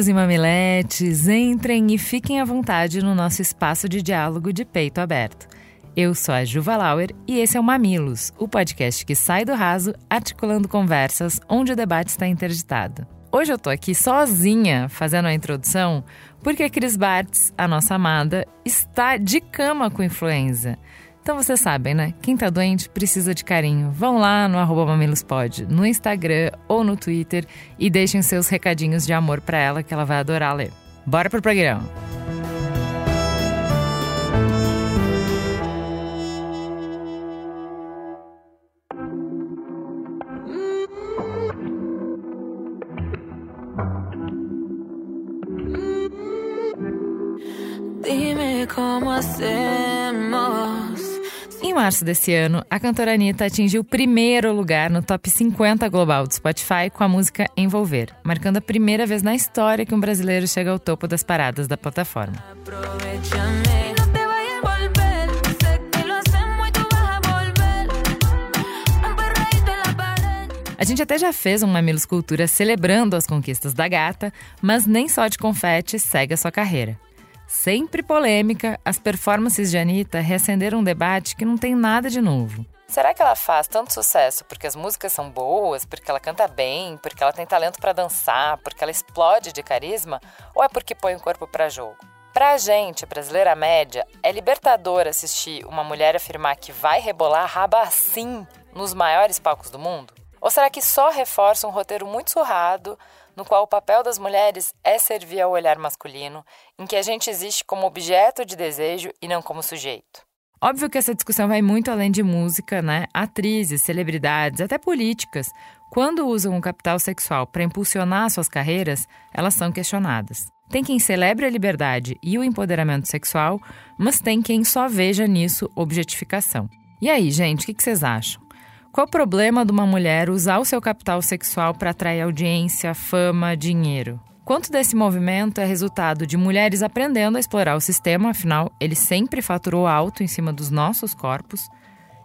Mamileiros e mamiletes, entrem e fiquem à vontade no nosso espaço de diálogo de peito aberto. Eu sou a Juva Lauer e esse é o Mamilos, o podcast que sai do raso articulando conversas onde o debate está interditado. Hoje eu tô aqui sozinha fazendo a introdução porque a Cris Bartz, a nossa amada, está de cama com influenza. Então vocês sabem, né? Quem tá doente precisa de carinho. Vão lá no arroba mamilospod, no Instagram ou no Twitter e deixem seus recadinhos de amor para ela que ela vai adorar ler. Bora pro programa! Dime como hacemos em março desse ano, a cantora Anitta atingiu o primeiro lugar no top 50 global do Spotify com a música Envolver, marcando a primeira vez na história que um brasileiro chega ao topo das paradas da plataforma. A gente até já fez um Mamilos Cultura celebrando as conquistas da gata, mas nem só de confete segue a sua carreira. Sempre polêmica, as performances de Anitta reacenderam um debate que não tem nada de novo. Será que ela faz tanto sucesso porque as músicas são boas, porque ela canta bem, porque ela tem talento para dançar, porque ela explode de carisma, ou é porque põe o corpo para jogo? Pra gente, brasileira média, é libertador assistir uma mulher afirmar que vai rebolar raba assim nos maiores palcos do mundo? Ou será que só reforça um roteiro muito surrado, no qual o papel das mulheres é servir ao olhar masculino, em que a gente existe como objeto de desejo e não como sujeito. Óbvio que essa discussão vai muito além de música, né? Atrizes, celebridades, até políticas, quando usam o capital sexual para impulsionar suas carreiras, elas são questionadas. Tem quem celebre a liberdade e o empoderamento sexual, mas tem quem só veja nisso objetificação. E aí, gente, o que vocês acham? Qual o problema de uma mulher usar o seu capital sexual para atrair audiência, fama, dinheiro? Quanto desse movimento é resultado de mulheres aprendendo a explorar o sistema, afinal, ele sempre faturou alto em cima dos nossos corpos?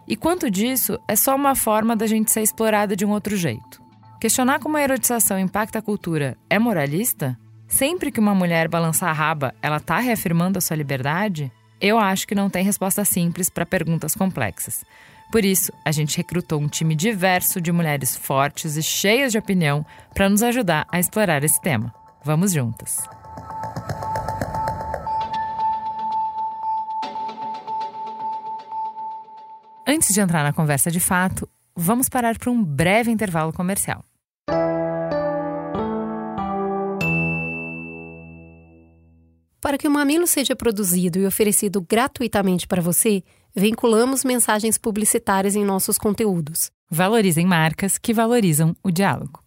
E quanto disso é só uma forma da gente ser explorada de um outro jeito? Questionar como a erotização impacta a cultura é moralista? Sempre que uma mulher balançar a raba, ela está reafirmando a sua liberdade? Eu acho que não tem resposta simples para perguntas complexas. Por isso, a gente recrutou um time diverso de mulheres fortes e cheias de opinião para nos ajudar a explorar esse tema. Vamos juntas! Antes de entrar na conversa de fato, vamos parar para um breve intervalo comercial. Para que o Mamilo seja produzido e oferecido gratuitamente para você, vinculamos mensagens publicitárias em nossos conteúdos. Valorizem marcas que valorizam o diálogo.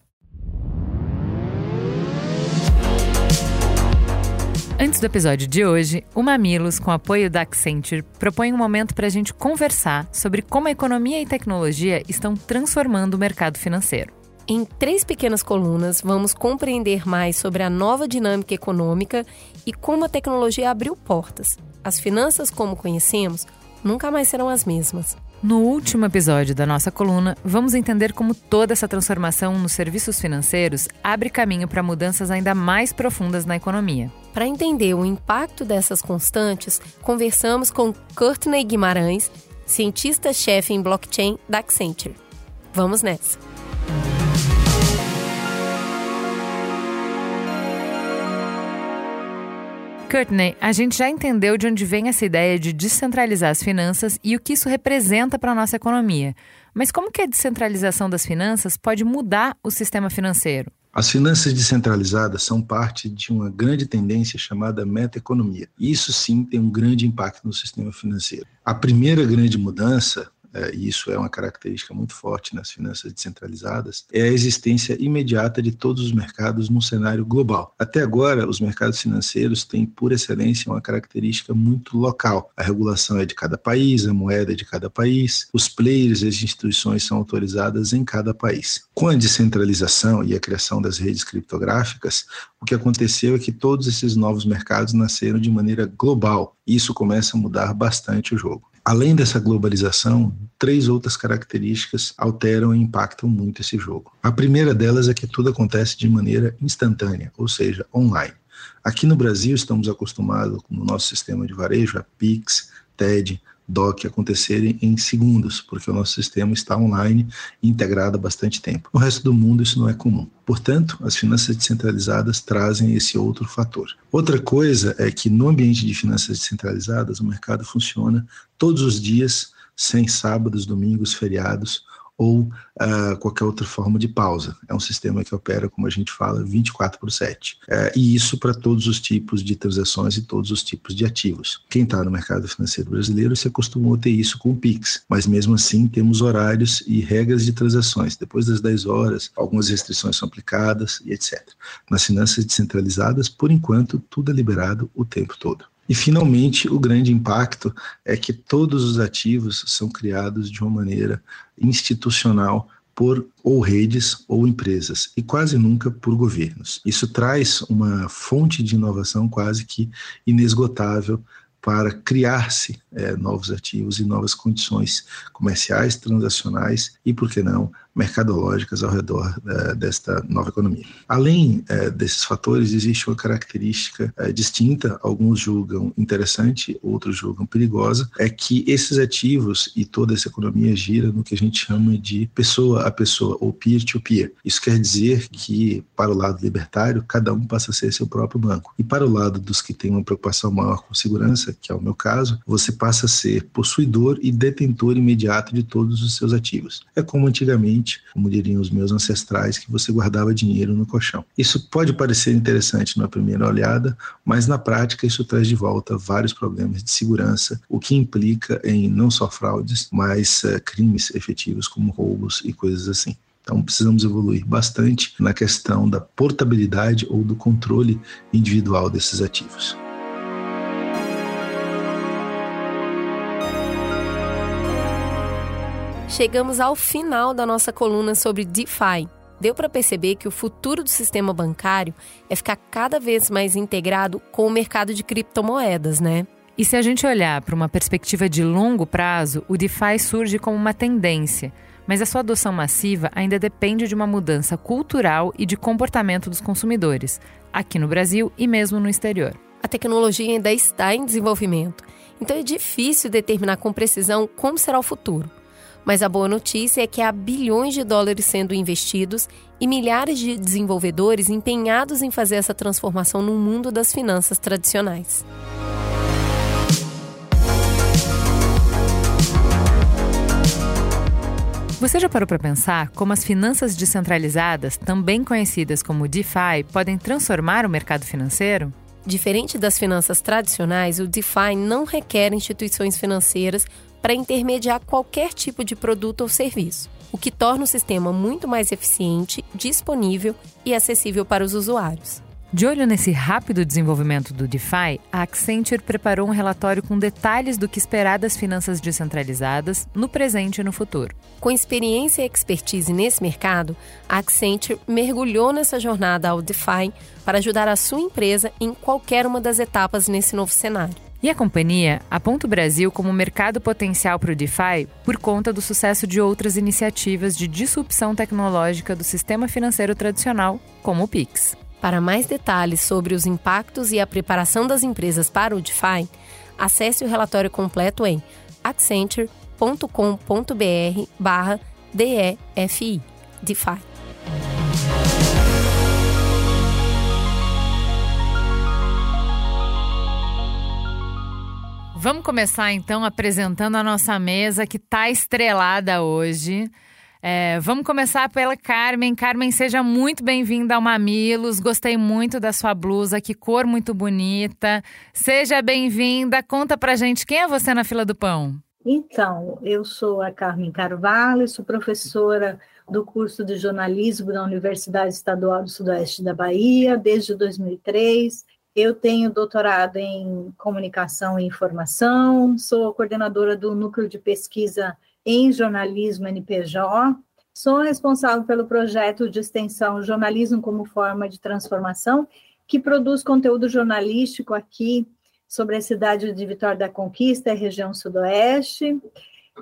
Antes do episódio de hoje, o Mamilos, com apoio da Accenture, propõe um momento para a gente conversar sobre como a economia e tecnologia estão transformando o mercado financeiro. Em três pequenas colunas, vamos compreender mais sobre a nova dinâmica econômica e como a tecnologia abriu portas. As finanças, como conhecemos, nunca mais serão as mesmas. No último episódio da nossa coluna, vamos entender como toda essa transformação nos serviços financeiros abre caminho para mudanças ainda mais profundas na economia. Para entender o impacto dessas constantes, conversamos com Courtney Guimarães, cientista-chefe em blockchain da Accenture. Vamos nessa! Courtney, a gente já entendeu de onde vem essa ideia de descentralizar as finanças e o que isso representa para a nossa economia. Mas como que a descentralização das finanças pode mudar o sistema financeiro? As finanças descentralizadas são parte de uma grande tendência chamada metaeconomia. Isso sim tem um grande impacto no sistema financeiro. A primeira grande mudança é, e isso é uma característica muito forte nas finanças descentralizadas, é a existência imediata de todos os mercados num cenário global. Até agora, os mercados financeiros têm, por excelência, uma característica muito local. A regulação é de cada país, a moeda é de cada país, os players e as instituições são autorizadas em cada país. Com a descentralização e a criação das redes criptográficas, o que aconteceu é que todos esses novos mercados nasceram de maneira global. Isso começa a mudar bastante o jogo. Além dessa globalização, três outras características alteram e impactam muito esse jogo. A primeira delas é que tudo acontece de maneira instantânea, ou seja, online. Aqui no Brasil, estamos acostumados no nosso sistema de varejo a Pix, TED, DOC acontecerem em segundos, porque o nosso sistema está online e integrado há bastante tempo. No resto do mundo isso não é comum. Portanto, as finanças descentralizadas trazem esse outro fator. Outra coisa é que no ambiente de finanças descentralizadas, o mercado funciona todos os dias, sem sábados, domingos, feriados, ou uh, qualquer outra forma de pausa. É um sistema que opera, como a gente fala, 24 por 7. Uh, é, e isso para todos os tipos de transações e todos os tipos de ativos. Quem está no mercado financeiro brasileiro se acostumou a ter isso com o Pix, mas mesmo assim temos horários e regras de transações. Depois das 10 horas, algumas restrições são aplicadas e etc. Nas finanças descentralizadas, por enquanto, tudo é liberado o tempo todo. E, finalmente, o grande impacto é que todos os ativos são criados de uma maneira institucional por ou redes ou empresas, e quase nunca por governos. Isso traz uma fonte de inovação quase que inesgotável para criar-se é, novos ativos e novas condições comerciais, transacionais e, por que não, mercadológicas ao redor é, desta nova economia. Além é, desses fatores, existe uma característica é, distinta, alguns julgam interessante, outros julgam perigosa, é que esses ativos e toda essa economia gira no que a gente chama de pessoa a pessoa ou peer-to-peer. -peer. Isso quer dizer que, para o lado libertário, cada um passa a ser seu próprio banco. E para o lado dos que têm uma preocupação maior com segurança, que é o meu caso, você passa a ser possuidor e detentor imediato de todos os seus ativos. É como antigamente, como diriam os meus ancestrais, que você guardava dinheiro no colchão. Isso pode parecer interessante na primeira olhada, mas na prática isso traz de volta vários problemas de segurança, o que implica em não só fraudes, mas uh, crimes efetivos como roubos e coisas assim. Então, precisamos evoluir bastante na questão da portabilidade ou do controle individual desses ativos. Chegamos ao final da nossa coluna sobre DeFi. Deu para perceber que o futuro do sistema bancário é ficar cada vez mais integrado com o mercado de criptomoedas, né? E se a gente olhar para uma perspectiva de longo prazo, o DeFi surge como uma tendência, mas a sua adoção massiva ainda depende de uma mudança cultural e de comportamento dos consumidores, aqui no Brasil e mesmo no exterior. A tecnologia ainda está em desenvolvimento, então é difícil determinar com precisão como será o futuro. Mas a boa notícia é que há bilhões de dólares sendo investidos e milhares de desenvolvedores empenhados em fazer essa transformação no mundo das finanças tradicionais. Você já parou para pensar como as finanças descentralizadas, também conhecidas como DeFi, podem transformar o mercado financeiro? Diferente das finanças tradicionais, o DeFi não requer instituições financeiras para intermediar qualquer tipo de produto ou serviço, o que torna o sistema muito mais eficiente, disponível e acessível para os usuários. De olho nesse rápido desenvolvimento do DeFi, a Accenture preparou um relatório com detalhes do que esperar das finanças descentralizadas no presente e no futuro. Com experiência e expertise nesse mercado, a Accenture mergulhou nessa jornada ao DeFi para ajudar a sua empresa em qualquer uma das etapas nesse novo cenário. E a companhia aponta o Brasil como mercado potencial para o DeFi por conta do sucesso de outras iniciativas de disrupção tecnológica do sistema financeiro tradicional, como o Pix. Para mais detalhes sobre os impactos e a preparação das empresas para o DeFi, acesse o relatório completo em accenture.com.br/defi DeFi. Vamos começar então apresentando a nossa mesa que está estrelada hoje. É, vamos começar pela Carmen. Carmen, seja muito bem-vinda ao Mamilos. Gostei muito da sua blusa, que cor muito bonita. Seja bem-vinda. Conta pra gente quem é você na fila do pão. Então, eu sou a Carmen Carvalho, sou professora do curso de jornalismo da Universidade Estadual do Sudoeste da Bahia desde 2003. Eu tenho doutorado em comunicação e informação, sou coordenadora do núcleo de pesquisa em jornalismo NPJ, sou responsável pelo projeto de extensão Jornalismo como Forma de Transformação, que produz conteúdo jornalístico aqui sobre a cidade de Vitória da Conquista, região sudoeste.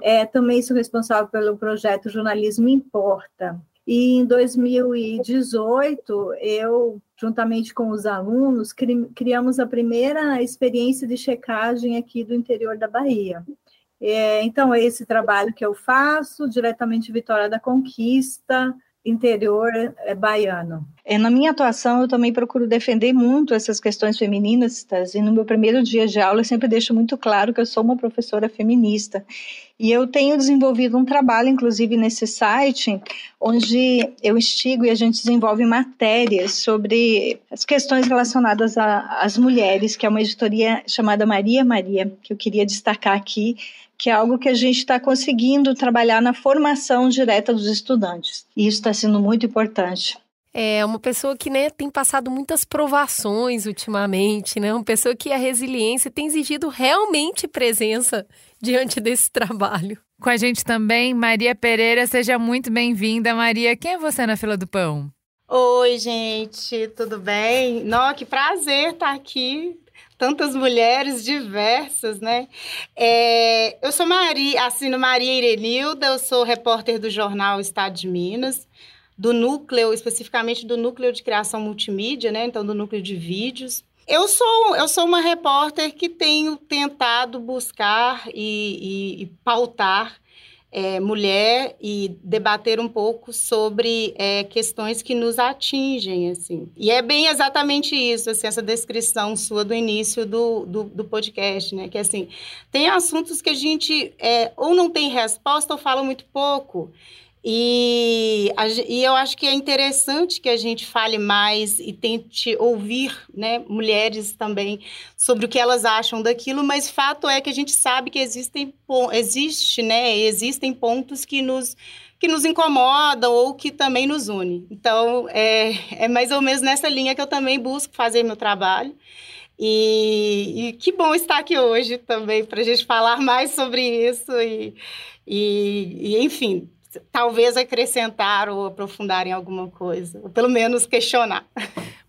É, também sou responsável pelo projeto Jornalismo Importa. E em 2018, eu, juntamente com os alunos, cri criamos a primeira experiência de checagem aqui do interior da Bahia. É, então, é esse trabalho que eu faço, diretamente Vitória da Conquista, interior é, baiano. É, na minha atuação, eu também procuro defender muito essas questões feministas, e no meu primeiro dia de aula eu sempre deixo muito claro que eu sou uma professora feminista. E eu tenho desenvolvido um trabalho, inclusive nesse site, onde eu instigo e a gente desenvolve matérias sobre as questões relacionadas às mulheres, que é uma editoria chamada Maria Maria, que eu queria destacar aqui, que é algo que a gente está conseguindo trabalhar na formação direta dos estudantes. E isso está sendo muito importante. É uma pessoa que né, tem passado muitas provações ultimamente, né? Uma pessoa que a resiliência tem exigido realmente presença diante desse trabalho. Com a gente também, Maria Pereira, seja muito bem-vinda. Maria, quem é você na fila do pão? Oi, gente, tudo bem? Nó, que prazer estar aqui tantas mulheres diversas, né? É, eu sou Maria, assino Maria Irenilda, eu sou repórter do jornal Estado de Minas, do núcleo, especificamente do núcleo de criação multimídia, né? Então, do núcleo de vídeos. Eu sou, eu sou uma repórter que tenho tentado buscar e, e, e pautar é, mulher e debater um pouco sobre é, questões que nos atingem, assim. E é bem exatamente isso, assim, essa descrição sua do início do, do, do podcast, né? Que, assim, tem assuntos que a gente é, ou não tem resposta ou fala muito pouco. E, a, e eu acho que é interessante que a gente fale mais e tente ouvir né, mulheres também sobre o que elas acham daquilo, mas fato é que a gente sabe que existem, existe, né, existem pontos que nos, que nos incomodam ou que também nos unem. Então, é, é mais ou menos nessa linha que eu também busco fazer meu trabalho. E, e que bom estar aqui hoje também para a gente falar mais sobre isso e, e, e enfim, talvez acrescentar ou aprofundar em alguma coisa, ou pelo menos questionar.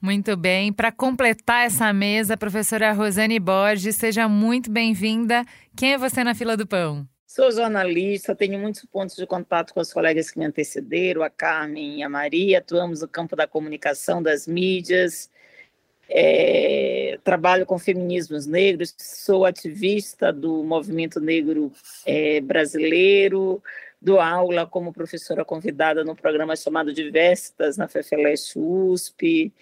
Muito bem. Para completar essa mesa, professora Rosane Borges, seja muito bem-vinda. Quem é você na fila do pão? Sou jornalista, tenho muitos pontos de contato com os colegas que me antecederam, a Carmen e a Maria. Atuamos no campo da comunicação, das mídias. É, trabalho com feminismos negros, sou ativista do movimento negro é, brasileiro, dou aula como professora convidada no programa chamado Diversas, na FEFELESH USP,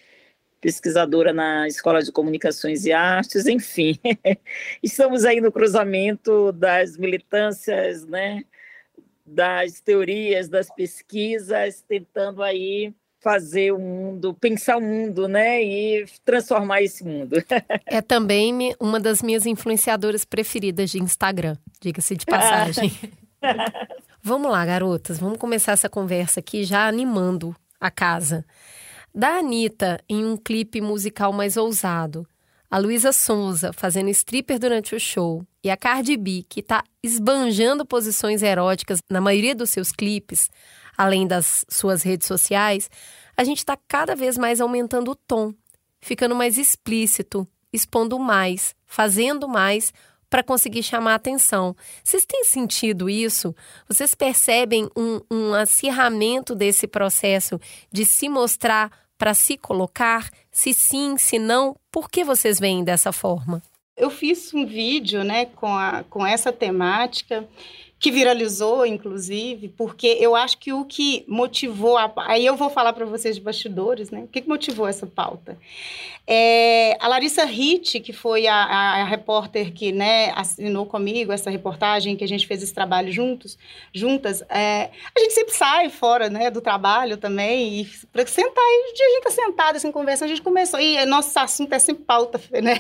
pesquisadora na Escola de Comunicações e Artes, enfim. Estamos aí no cruzamento das militâncias, né, das teorias, das pesquisas, tentando aí fazer o mundo, pensar o mundo, né, e transformar esse mundo. É também uma das minhas influenciadoras preferidas de Instagram, diga-se de passagem. Vamos lá, garotas, vamos começar essa conversa aqui já animando a casa. Da Anitta em um clipe musical mais ousado, a Luísa Sonza fazendo stripper durante o show e a Cardi B, que está esbanjando posições eróticas na maioria dos seus clipes, além das suas redes sociais, a gente está cada vez mais aumentando o tom, ficando mais explícito, expondo mais, fazendo mais para conseguir chamar atenção. Vocês têm sentido isso? Vocês percebem um, um acirramento desse processo de se mostrar para se colocar? Se sim, se não, por que vocês veem dessa forma? Eu fiz um vídeo né, com, a, com essa temática que viralizou, inclusive, porque eu acho que o que motivou, a, aí eu vou falar para vocês de bastidores, né? O que, motivou essa pauta? É, a Larissa Ritt, que foi a, a, a, repórter que né, assinou comigo essa reportagem, que a gente fez esse trabalho juntos, juntas, é, a gente sempre sai fora né, do trabalho também, e para sentar, e a gente está sentada assim, conversando, a gente começou, e nosso assunto é sempre pauta, né?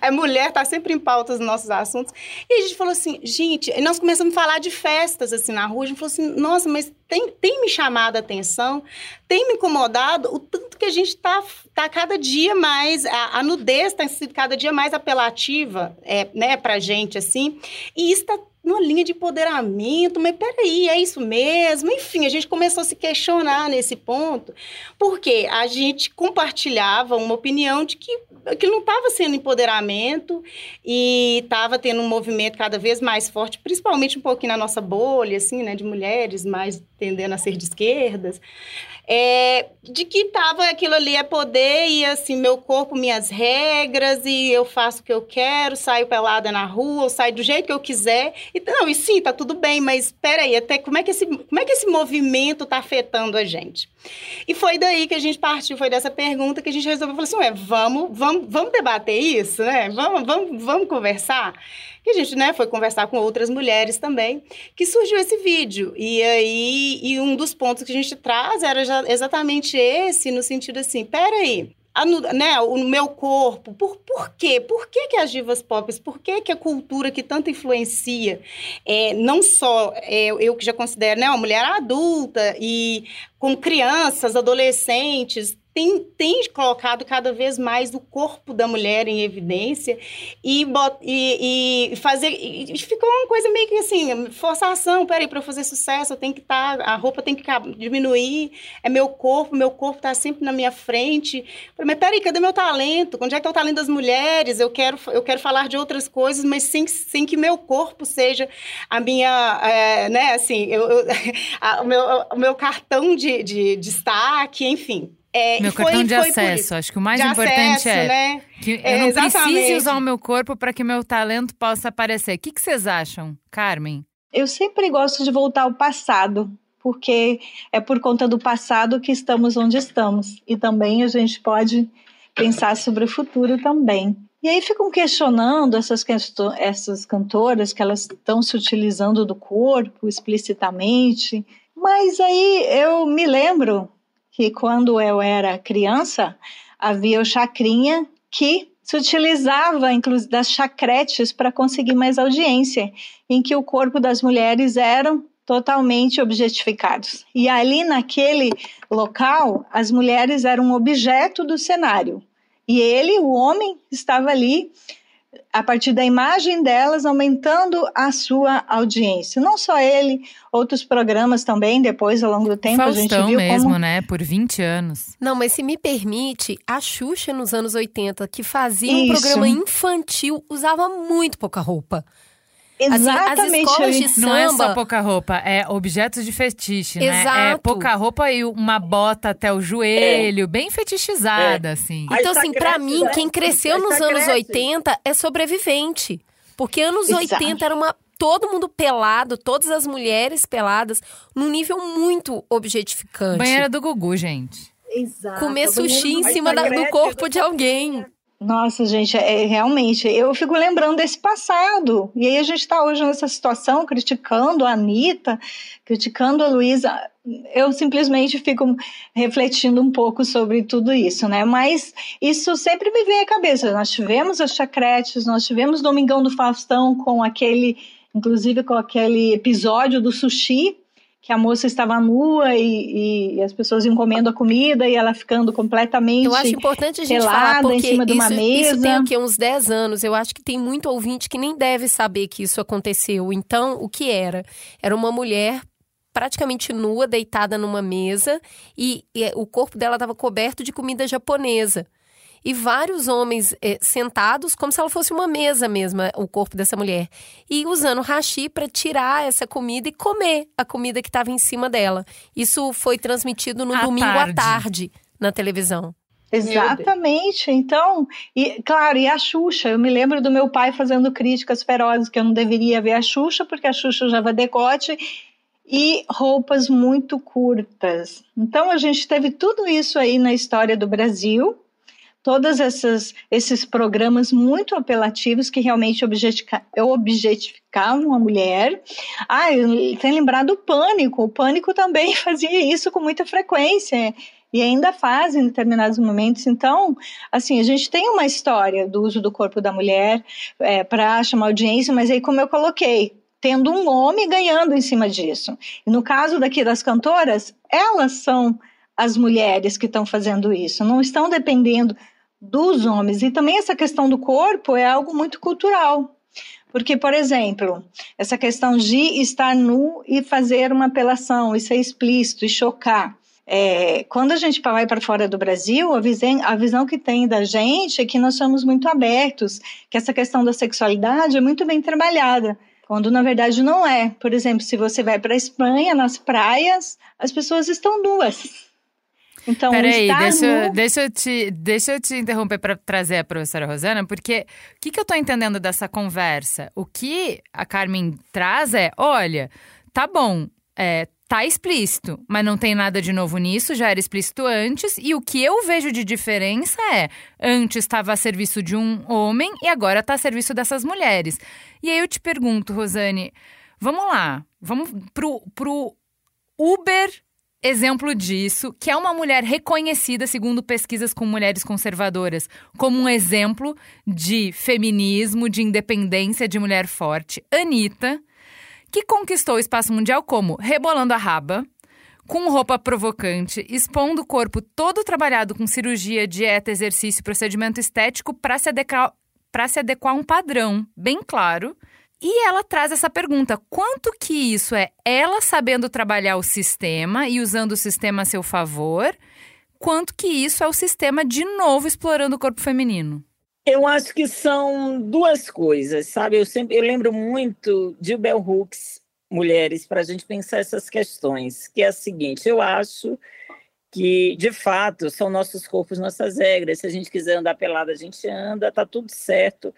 a mulher está sempre em pauta os nossos assuntos, e a gente falou assim, gente, nós começamos a falar de festas assim na rua, a gente falou assim, nossa, mas tem, tem me chamado a atenção, tem me incomodado o tanto que a gente está tá cada dia mais, a, a nudez está sendo cada dia mais apelativa é, né, para a gente, assim, e isso está numa linha de empoderamento, mas peraí, é isso mesmo? Enfim, a gente começou a se questionar nesse ponto, porque a gente compartilhava uma opinião de que aquilo não estava sendo empoderamento e estava tendo um movimento cada vez mais forte, principalmente um pouquinho na nossa bolha, assim, né, de mulheres mais tendendo a ser de esquerdas, é, de que tava aquilo ali é poder e assim, meu corpo, minhas regras, e eu faço o que eu quero, saio pelada na rua, saio do jeito que eu quiser. E, não, e sim, tá tudo bem, mas espera aí, até como é, que esse, como é que esse movimento tá afetando a gente? E foi daí que a gente partiu, foi dessa pergunta que a gente resolveu, falou assim, ué, vamos, vamos, vamos debater isso, né? Vamos, vamos, vamos conversar? Que a gente né, foi conversar com outras mulheres também, que surgiu esse vídeo. E aí, e um dos pontos que a gente traz era exatamente esse, no sentido assim, peraí, a, né, o meu corpo, por, por quê? Por que, que as divas pop, por que, que a cultura que tanto influencia, é, não só é, eu que já considero né, uma mulher adulta e com crianças, adolescentes, tem, tem colocado cada vez mais o corpo da mulher em evidência e, e, e fazer. E ficou uma coisa meio que assim, forçação. Peraí, para eu fazer sucesso, eu tenho que estar. Tá, a roupa tem que diminuir. É meu corpo, meu corpo está sempre na minha frente. Mas peraí, cadê meu talento? Onde é que está o talento das mulheres? Eu quero, eu quero falar de outras coisas, mas sem, sem que meu corpo seja a minha. É, né, assim, eu, eu a, o, meu, o meu cartão de, de destaque, enfim. É, meu cartão foi, de foi acesso, acho que o mais de importante acesso, é né? que é, eu não exatamente. precise usar o meu corpo para que meu talento possa aparecer. O que, que vocês acham, Carmen? Eu sempre gosto de voltar ao passado, porque é por conta do passado que estamos onde estamos. E também a gente pode pensar sobre o futuro também. E aí ficam questionando essas, essas cantoras que elas estão se utilizando do corpo explicitamente. Mas aí eu me lembro que quando eu era criança, havia o chacrinha que se utilizava, inclusive, das chacretes para conseguir mais audiência, em que o corpo das mulheres eram totalmente objetificados. E ali naquele local, as mulheres eram objeto do cenário. E ele, o homem, estava ali a partir da imagem delas, aumentando a sua audiência. Não só ele, outros programas também, depois, ao longo do tempo, Faustão a gente viu mesmo, como... né? Por 20 anos. Não, mas se me permite, a Xuxa nos anos 80, que fazia um programa infantil, usava muito pouca roupa. Exatamente. Assim, as de samba... Não é só pouca roupa, é objetos de fetiche, né? Exato. É pouca roupa e uma bota até o joelho, é. bem fetichizada, é. assim. Então, assim, para mim, quem cresceu nos anos 80 é sobrevivente. Porque anos Exato. 80 era uma todo mundo pelado, todas as mulheres peladas, num nível muito objetificante. Banheira do Gugu, gente. Exato. Comer sushi em cima da, do corpo de alguém. Nossa, gente, é, realmente, eu fico lembrando desse passado. E aí a gente está hoje nessa situação, criticando a Anitta, criticando a Luísa. Eu simplesmente fico refletindo um pouco sobre tudo isso, né? Mas isso sempre me vem à cabeça. Nós tivemos as chacretes, nós tivemos Domingão do Faustão com aquele, inclusive com aquele episódio do sushi, que a moça estava nua e, e, as pessoas iam comendo a comida e ela ficando completamente Eu acho importante a gente falar porque em cima de uma isso, mesa. Isso tem aqui uns 10 anos. Eu acho que tem muito ouvinte que nem deve saber que isso aconteceu. Então, o que era? Era uma mulher praticamente nua, deitada numa mesa e, e o corpo dela estava coberto de comida japonesa e vários homens eh, sentados como se ela fosse uma mesa mesmo, o corpo dessa mulher. E usando hashi para tirar essa comida e comer a comida que estava em cima dela. Isso foi transmitido no à domingo tarde. à tarde na televisão. Exatamente. Então, e claro, e a Xuxa, eu me lembro do meu pai fazendo críticas ferozes que eu não deveria ver a Xuxa, porque a Xuxa usava decote e roupas muito curtas. Então a gente teve tudo isso aí na história do Brasil, todos esses programas muito apelativos que realmente objetificavam a mulher. Ah, tenho lembrado o Pânico, o Pânico também fazia isso com muita frequência e ainda faz em determinados momentos. Então, assim, a gente tem uma história do uso do corpo da mulher é, para chamar audiência, mas aí, como eu coloquei, tendo um homem ganhando em cima disso. E no caso daqui das cantoras, elas são as mulheres que estão fazendo isso, não estão dependendo dos homens. E também essa questão do corpo é algo muito cultural. Porque, por exemplo, essa questão de estar nu e fazer uma apelação, e ser explícito e chocar. É, quando a gente vai para fora do Brasil, a visão, a visão que tem da gente é que nós somos muito abertos, que essa questão da sexualidade é muito bem trabalhada, quando na verdade não é. Por exemplo, se você vai para a Espanha, nas praias, as pessoas estão nuas. Então, Peraí, deixa, no... deixa, eu te, deixa eu te interromper para trazer a professora Rosana, porque o que, que eu estou entendendo dessa conversa? O que a Carmen traz é: olha, tá bom, é, tá explícito, mas não tem nada de novo nisso, já era explícito antes, e o que eu vejo de diferença é: antes estava a serviço de um homem e agora está a serviço dessas mulheres. E aí eu te pergunto, Rosane, vamos lá, vamos pro, pro Uber exemplo disso, que é uma mulher reconhecida, segundo pesquisas com mulheres conservadoras, como um exemplo de feminismo, de independência, de mulher forte, Anitta que conquistou o espaço mundial como rebolando a raba, com roupa provocante, expondo o corpo todo trabalhado com cirurgia, dieta, exercício, procedimento estético para se, adequar, se adequar a um padrão bem claro. E ela traz essa pergunta: quanto que isso é ela sabendo trabalhar o sistema e usando o sistema a seu favor? Quanto que isso é o sistema de novo explorando o corpo feminino? Eu acho que são duas coisas, sabe? Eu sempre eu lembro muito de Bell Hooks, Mulheres, para a gente pensar essas questões, que é a seguinte: eu acho que, de fato, são nossos corpos, nossas regras. Se a gente quiser andar pelada, a gente anda, tá tudo certo.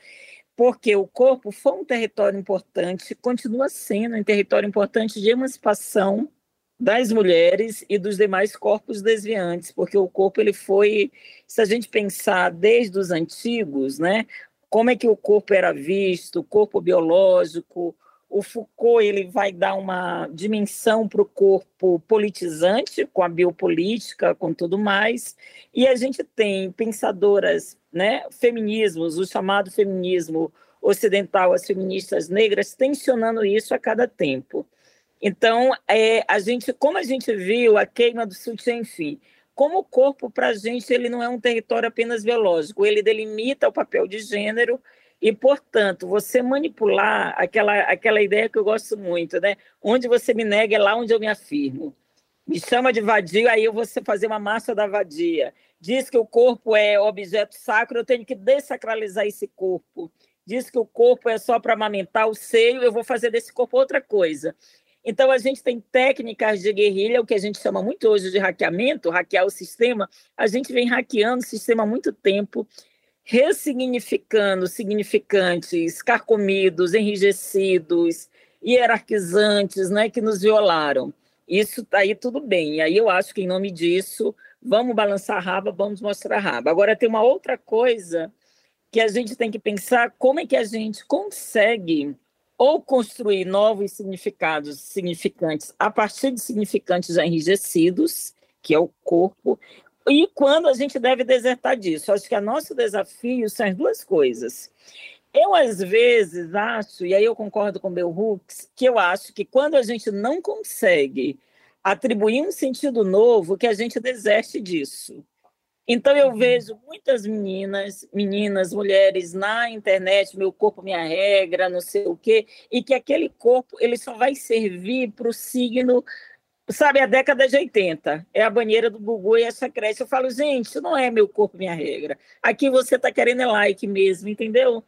Porque o corpo foi um território importante, continua sendo um território importante de emancipação das mulheres e dos demais corpos desviantes, porque o corpo ele foi, se a gente pensar desde os antigos, né, como é que o corpo era visto, o corpo biológico, o Foucault ele vai dar uma dimensão para o corpo politizante, com a biopolítica, com tudo mais, e a gente tem pensadoras, né, feminismos, o chamado feminismo ocidental, as feministas negras, tensionando isso a cada tempo. Então, é, a gente, como a gente viu a queima do sutiã, enfim, como o corpo para a gente ele não é um território apenas biológico, ele delimita o papel de gênero e, portanto, você manipular aquela, aquela ideia que eu gosto muito, né? Onde você me nega é lá onde eu me afirmo. Me chama de vadio, aí eu vou fazer uma massa da vadia. Diz que o corpo é objeto sacro, eu tenho que desacralizar esse corpo. Diz que o corpo é só para amamentar o seio, eu vou fazer desse corpo outra coisa. Então, a gente tem técnicas de guerrilha, o que a gente chama muito hoje de hackeamento, hackear o sistema. A gente vem hackeando o sistema há muito tempo, ressignificando significantes, carcomidos, enrijecidos, hierarquizantes, né, que nos violaram. Isso está aí tudo bem. E aí eu acho que, em nome disso, vamos balançar a raba, vamos mostrar a raba. Agora, tem uma outra coisa que a gente tem que pensar como é que a gente consegue ou construir novos significados significantes a partir de significantes já enrijecidos, que é o corpo, e quando a gente deve desertar disso. Acho que o nosso desafio são as duas coisas. Eu, às vezes, acho, e aí eu concordo com o Bell Hooks, que eu acho que quando a gente não consegue atribuir um sentido novo, que a gente deserte disso. Então eu uhum. vejo muitas meninas, meninas, mulheres na internet, meu corpo, minha regra, não sei o quê, e que aquele corpo ele só vai servir para o signo, sabe, a década de 80. É a banheira do Gugu e essa cresce. Eu falo, gente, isso não é meu corpo, minha regra. Aqui você está querendo é like mesmo, entendeu?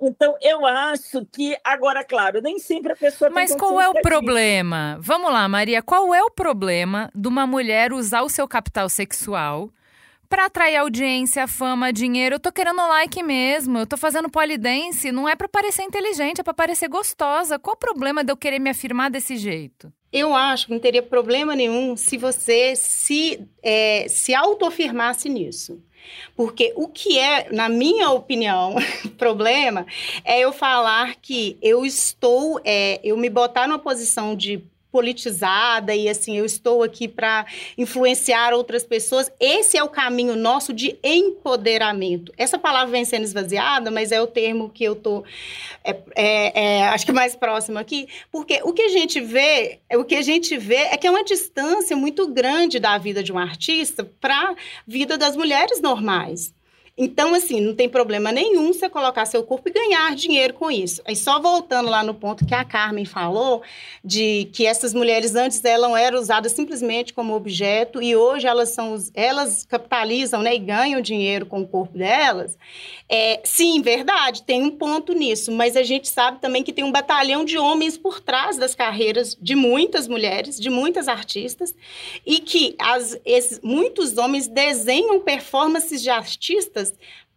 Então, eu acho que, agora, claro, nem sempre a pessoa Mas qual é o problema? Vamos lá, Maria, qual é o problema de uma mulher usar o seu capital sexual para atrair audiência, fama, dinheiro. Eu tô querendo like mesmo. Eu tô fazendo polidense. Não é para parecer inteligente, é para parecer gostosa. Qual o problema de eu querer me afirmar desse jeito? Eu acho que não teria problema nenhum se você se, é, se autoafirmasse nisso. Porque o que é, na minha opinião, problema é eu falar que eu estou, é, eu me botar numa posição de politizada e assim, eu estou aqui para influenciar outras pessoas. Esse é o caminho nosso de empoderamento. Essa palavra vem sendo esvaziada, mas é o termo que eu tô é, é, é, acho que mais próximo aqui, porque o que a gente vê, o que a gente vê é que é uma distância muito grande da vida de um artista para a vida das mulheres normais. Então, assim, não tem problema nenhum você colocar seu corpo e ganhar dinheiro com isso. Aí, só voltando lá no ponto que a Carmen falou, de que essas mulheres antes elas eram usadas simplesmente como objeto e hoje elas são, elas capitalizam né, e ganham dinheiro com o corpo delas. É, sim, verdade, tem um ponto nisso, mas a gente sabe também que tem um batalhão de homens por trás das carreiras de muitas mulheres, de muitas artistas, e que as, esses, muitos homens desenham performances de artistas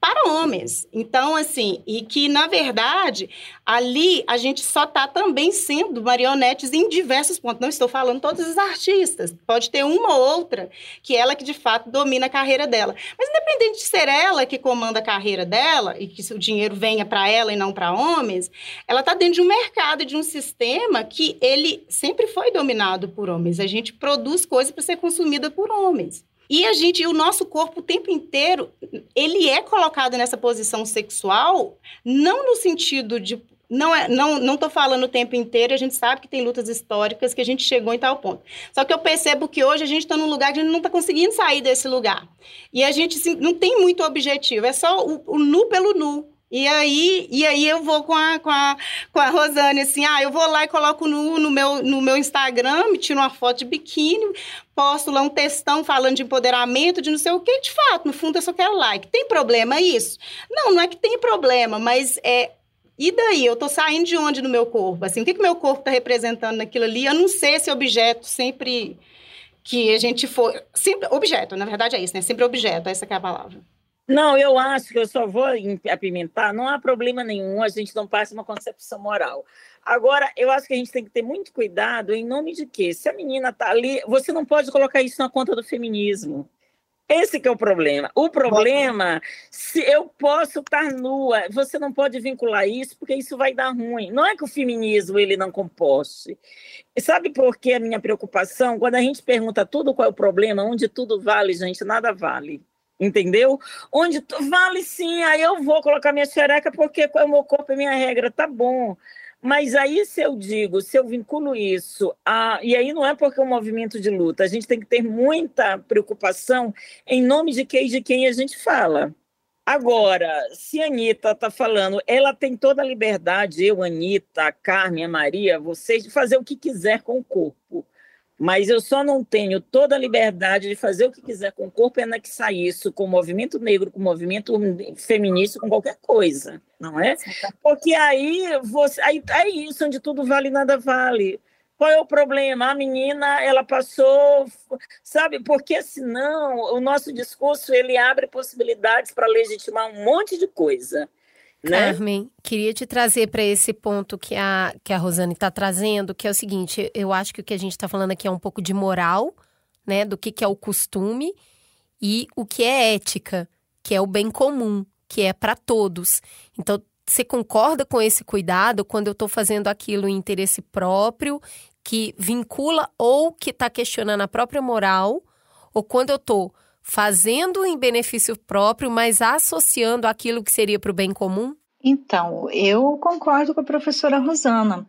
para homens. Então, assim, e que, na verdade, ali a gente só está também sendo marionetes em diversos pontos. Não estou falando todos os artistas. Pode ter uma ou outra que ela que, de fato, domina a carreira dela. Mas, independente de ser ela que comanda a carreira dela e que o dinheiro venha para ela e não para homens, ela está dentro de um mercado, de um sistema que ele sempre foi dominado por homens. A gente produz coisas para ser consumida por homens. E a gente, o nosso corpo o tempo inteiro, ele é colocado nessa posição sexual, não no sentido de não é, não, não tô falando o tempo inteiro, a gente sabe que tem lutas históricas que a gente chegou em tal ponto. Só que eu percebo que hoje a gente está num lugar que a gente não está conseguindo sair desse lugar. E a gente assim, não tem muito objetivo, é só o, o nu pelo nu. E aí, e aí eu vou com a, com, a, com a Rosane, assim, ah, eu vou lá e coloco no, no, meu, no meu Instagram, me tiro uma foto de biquíni, posto lá um textão falando de empoderamento, de não sei o que, de fato, no fundo eu só quero like. Tem problema isso? Não, não é que tem problema, mas é... E daí? Eu tô saindo de onde no meu corpo? Assim, o que que meu corpo está representando naquilo ali? Eu não sei esse objeto sempre que a gente for... Sempre, objeto, na verdade é isso, né? Sempre objeto, essa é a palavra. Não, eu acho que eu só vou apimentar, não há problema nenhum, a gente não passa uma concepção moral. Agora, eu acho que a gente tem que ter muito cuidado em nome de quê? Se a menina está ali, você não pode colocar isso na conta do feminismo. Esse que é o problema. O problema, se eu posso estar nua, você não pode vincular isso, porque isso vai dar ruim. Não é que o feminismo ele não composte. E sabe por que a minha preocupação? Quando a gente pergunta tudo qual é o problema, onde tudo vale, gente, nada vale entendeu? Onde tu, vale sim, aí eu vou colocar minha xereca porque o meu corpo é minha regra, tá bom. Mas aí, se eu digo, se eu vinculo isso, a, e aí não é porque é um movimento de luta, a gente tem que ter muita preocupação em nome de quem de quem a gente fala. Agora, se a Anitta está falando, ela tem toda a liberdade, eu, Anitta, a Carmen, a Maria, vocês, de fazer o que quiser com o corpo mas eu só não tenho toda a liberdade de fazer o que quiser com o corpo e anexar isso com o movimento negro, com o movimento feminista, com qualquer coisa, não é? Porque aí você, aí é isso, onde tudo vale nada vale. Qual é o problema? A menina, ela passou, sabe? Porque senão o nosso discurso ele abre possibilidades para legitimar um monte de coisa. Né? Carmen, queria te trazer para esse ponto que a, que a Rosane está trazendo, que é o seguinte: eu acho que o que a gente está falando aqui é um pouco de moral, né? Do que, que é o costume e o que é ética, que é o bem comum, que é para todos. Então, você concorda com esse cuidado quando eu estou fazendo aquilo em interesse próprio, que vincula ou que está questionando a própria moral, ou quando eu estou fazendo em benefício próprio, mas associando aquilo que seria para o bem comum? Então, eu concordo com a professora Rosana.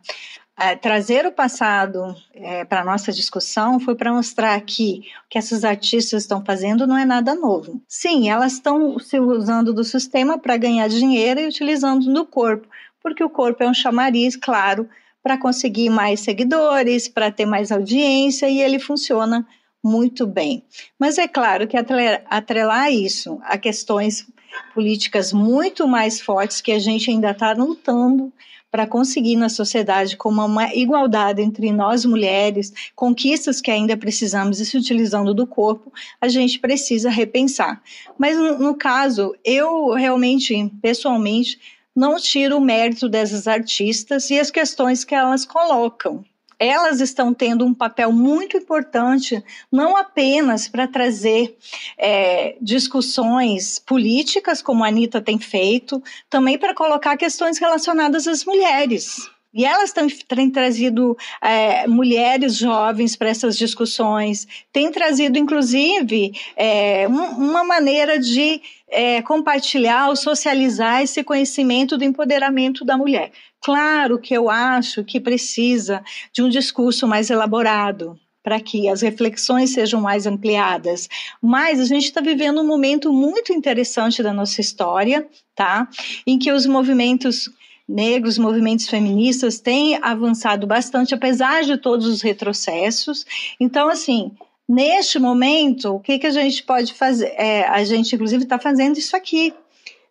É, trazer o passado é, para a nossa discussão foi para mostrar que o que essas artistas estão fazendo não é nada novo. Sim, elas estão se usando do sistema para ganhar dinheiro e utilizando do corpo, porque o corpo é um chamariz, claro, para conseguir mais seguidores, para ter mais audiência e ele funciona muito bem. Mas é claro que atrelar isso a questões políticas muito mais fortes que a gente ainda está lutando para conseguir na sociedade como uma igualdade entre nós mulheres, conquistas que ainda precisamos e se utilizando do corpo, a gente precisa repensar. Mas no, no caso, eu realmente, pessoalmente, não tiro o mérito dessas artistas e as questões que elas colocam elas estão tendo um papel muito importante, não apenas para trazer é, discussões políticas, como a Anitta tem feito, também para colocar questões relacionadas às mulheres. E elas têm, trazido é, mulheres jovens para essas discussões, têm trazido, inclusive, é, um, uma maneira de é, compartilhar ou socializar esse conhecimento do empoderamento da mulher. Claro que eu acho que precisa de um discurso mais elaborado, para que as reflexões sejam mais ampliadas. Mas a gente está vivendo um momento muito interessante da nossa história, tá? Em que os movimentos negros, movimentos feministas têm avançado bastante, apesar de todos os retrocessos. Então, assim, neste momento, o que, que a gente pode fazer? É, a gente, inclusive, está fazendo isso aqui,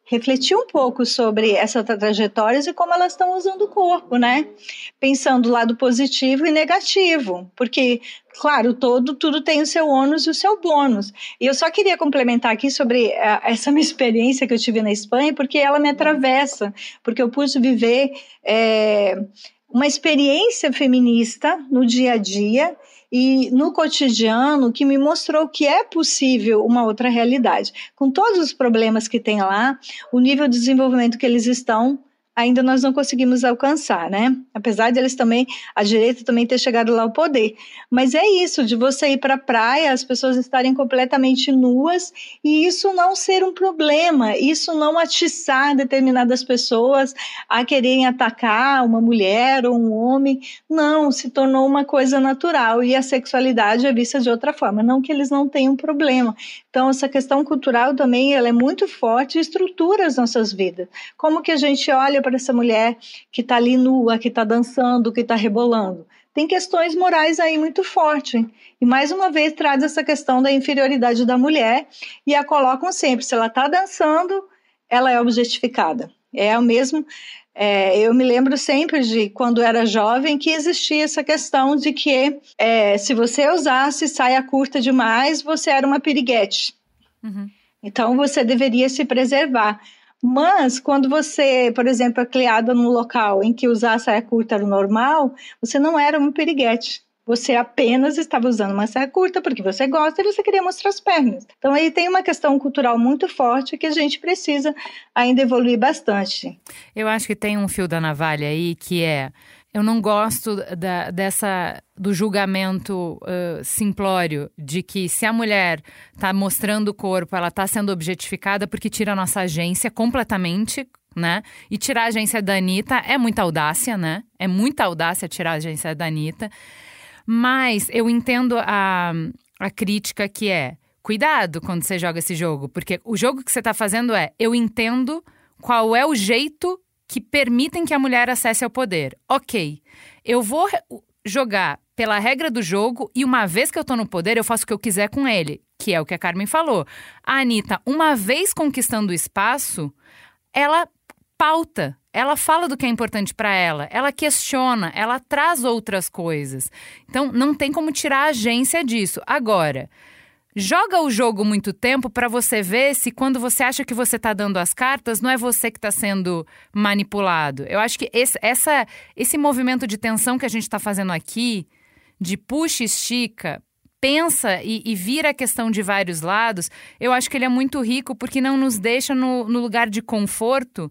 refletir um pouco sobre essas trajetórias e como elas estão usando o corpo, né? Pensando lado positivo e negativo, porque, claro, todo tudo tem o seu ônus e o seu bônus. E eu só queria complementar aqui sobre uh, essa minha experiência que eu tive na Espanha, porque ela me atravessa, porque eu pude viver é, uma experiência feminista no dia a dia e no cotidiano que me mostrou que é possível uma outra realidade. Com todos os problemas que tem lá, o nível de desenvolvimento que eles estão ainda nós não conseguimos alcançar, né? Apesar de eles também, a direita também ter chegado lá ao poder. Mas é isso, de você ir para a praia, as pessoas estarem completamente nuas e isso não ser um problema, isso não atiçar determinadas pessoas a quererem atacar uma mulher ou um homem. Não, se tornou uma coisa natural e a sexualidade é vista de outra forma. Não que eles não tenham problema. Então, essa questão cultural também ela é muito forte e estrutura as nossas vidas. Como que a gente olha para essa mulher que está ali nua, que está dançando, que está rebolando. Tem questões morais aí muito fortes. E mais uma vez traz essa questão da inferioridade da mulher e a colocam sempre. Se ela está dançando, ela é objetificada. É o mesmo. É, eu me lembro sempre de quando era jovem que existia essa questão de que é, se você usasse saia curta demais, você era uma piriguete. Uhum. Então você deveria se preservar. Mas, quando você, por exemplo, é criada num local em que usar saia curta era normal, você não era um periguete. Você apenas estava usando uma saia curta porque você gosta e você queria mostrar as pernas. Então, aí tem uma questão cultural muito forte que a gente precisa ainda evoluir bastante. Eu acho que tem um fio da navalha aí que é eu não gosto da, dessa do julgamento uh, simplório de que se a mulher está mostrando o corpo, ela está sendo objetificada porque tira a nossa agência completamente, né? E tirar a agência da Anitta é muita audácia, né? É muita audácia tirar a agência da Anitta. Mas eu entendo a, a crítica que é cuidado quando você joga esse jogo, porque o jogo que você está fazendo é eu entendo qual é o jeito que permitem que a mulher acesse ao poder. Ok, eu vou jogar pela regra do jogo e uma vez que eu tô no poder, eu faço o que eu quiser com ele, que é o que a Carmen falou. A Anitta, uma vez conquistando o espaço, ela pauta, ela fala do que é importante para ela, ela questiona, ela traz outras coisas. Então, não tem como tirar a agência disso. Agora, Joga o jogo muito tempo para você ver se quando você acha que você está dando as cartas, não é você que está sendo manipulado. Eu acho que esse, essa, esse movimento de tensão que a gente está fazendo aqui, de puxa e estica, pensa e, e, vira a questão de vários lados, eu acho que ele é muito rico porque não nos deixa no, no lugar de conforto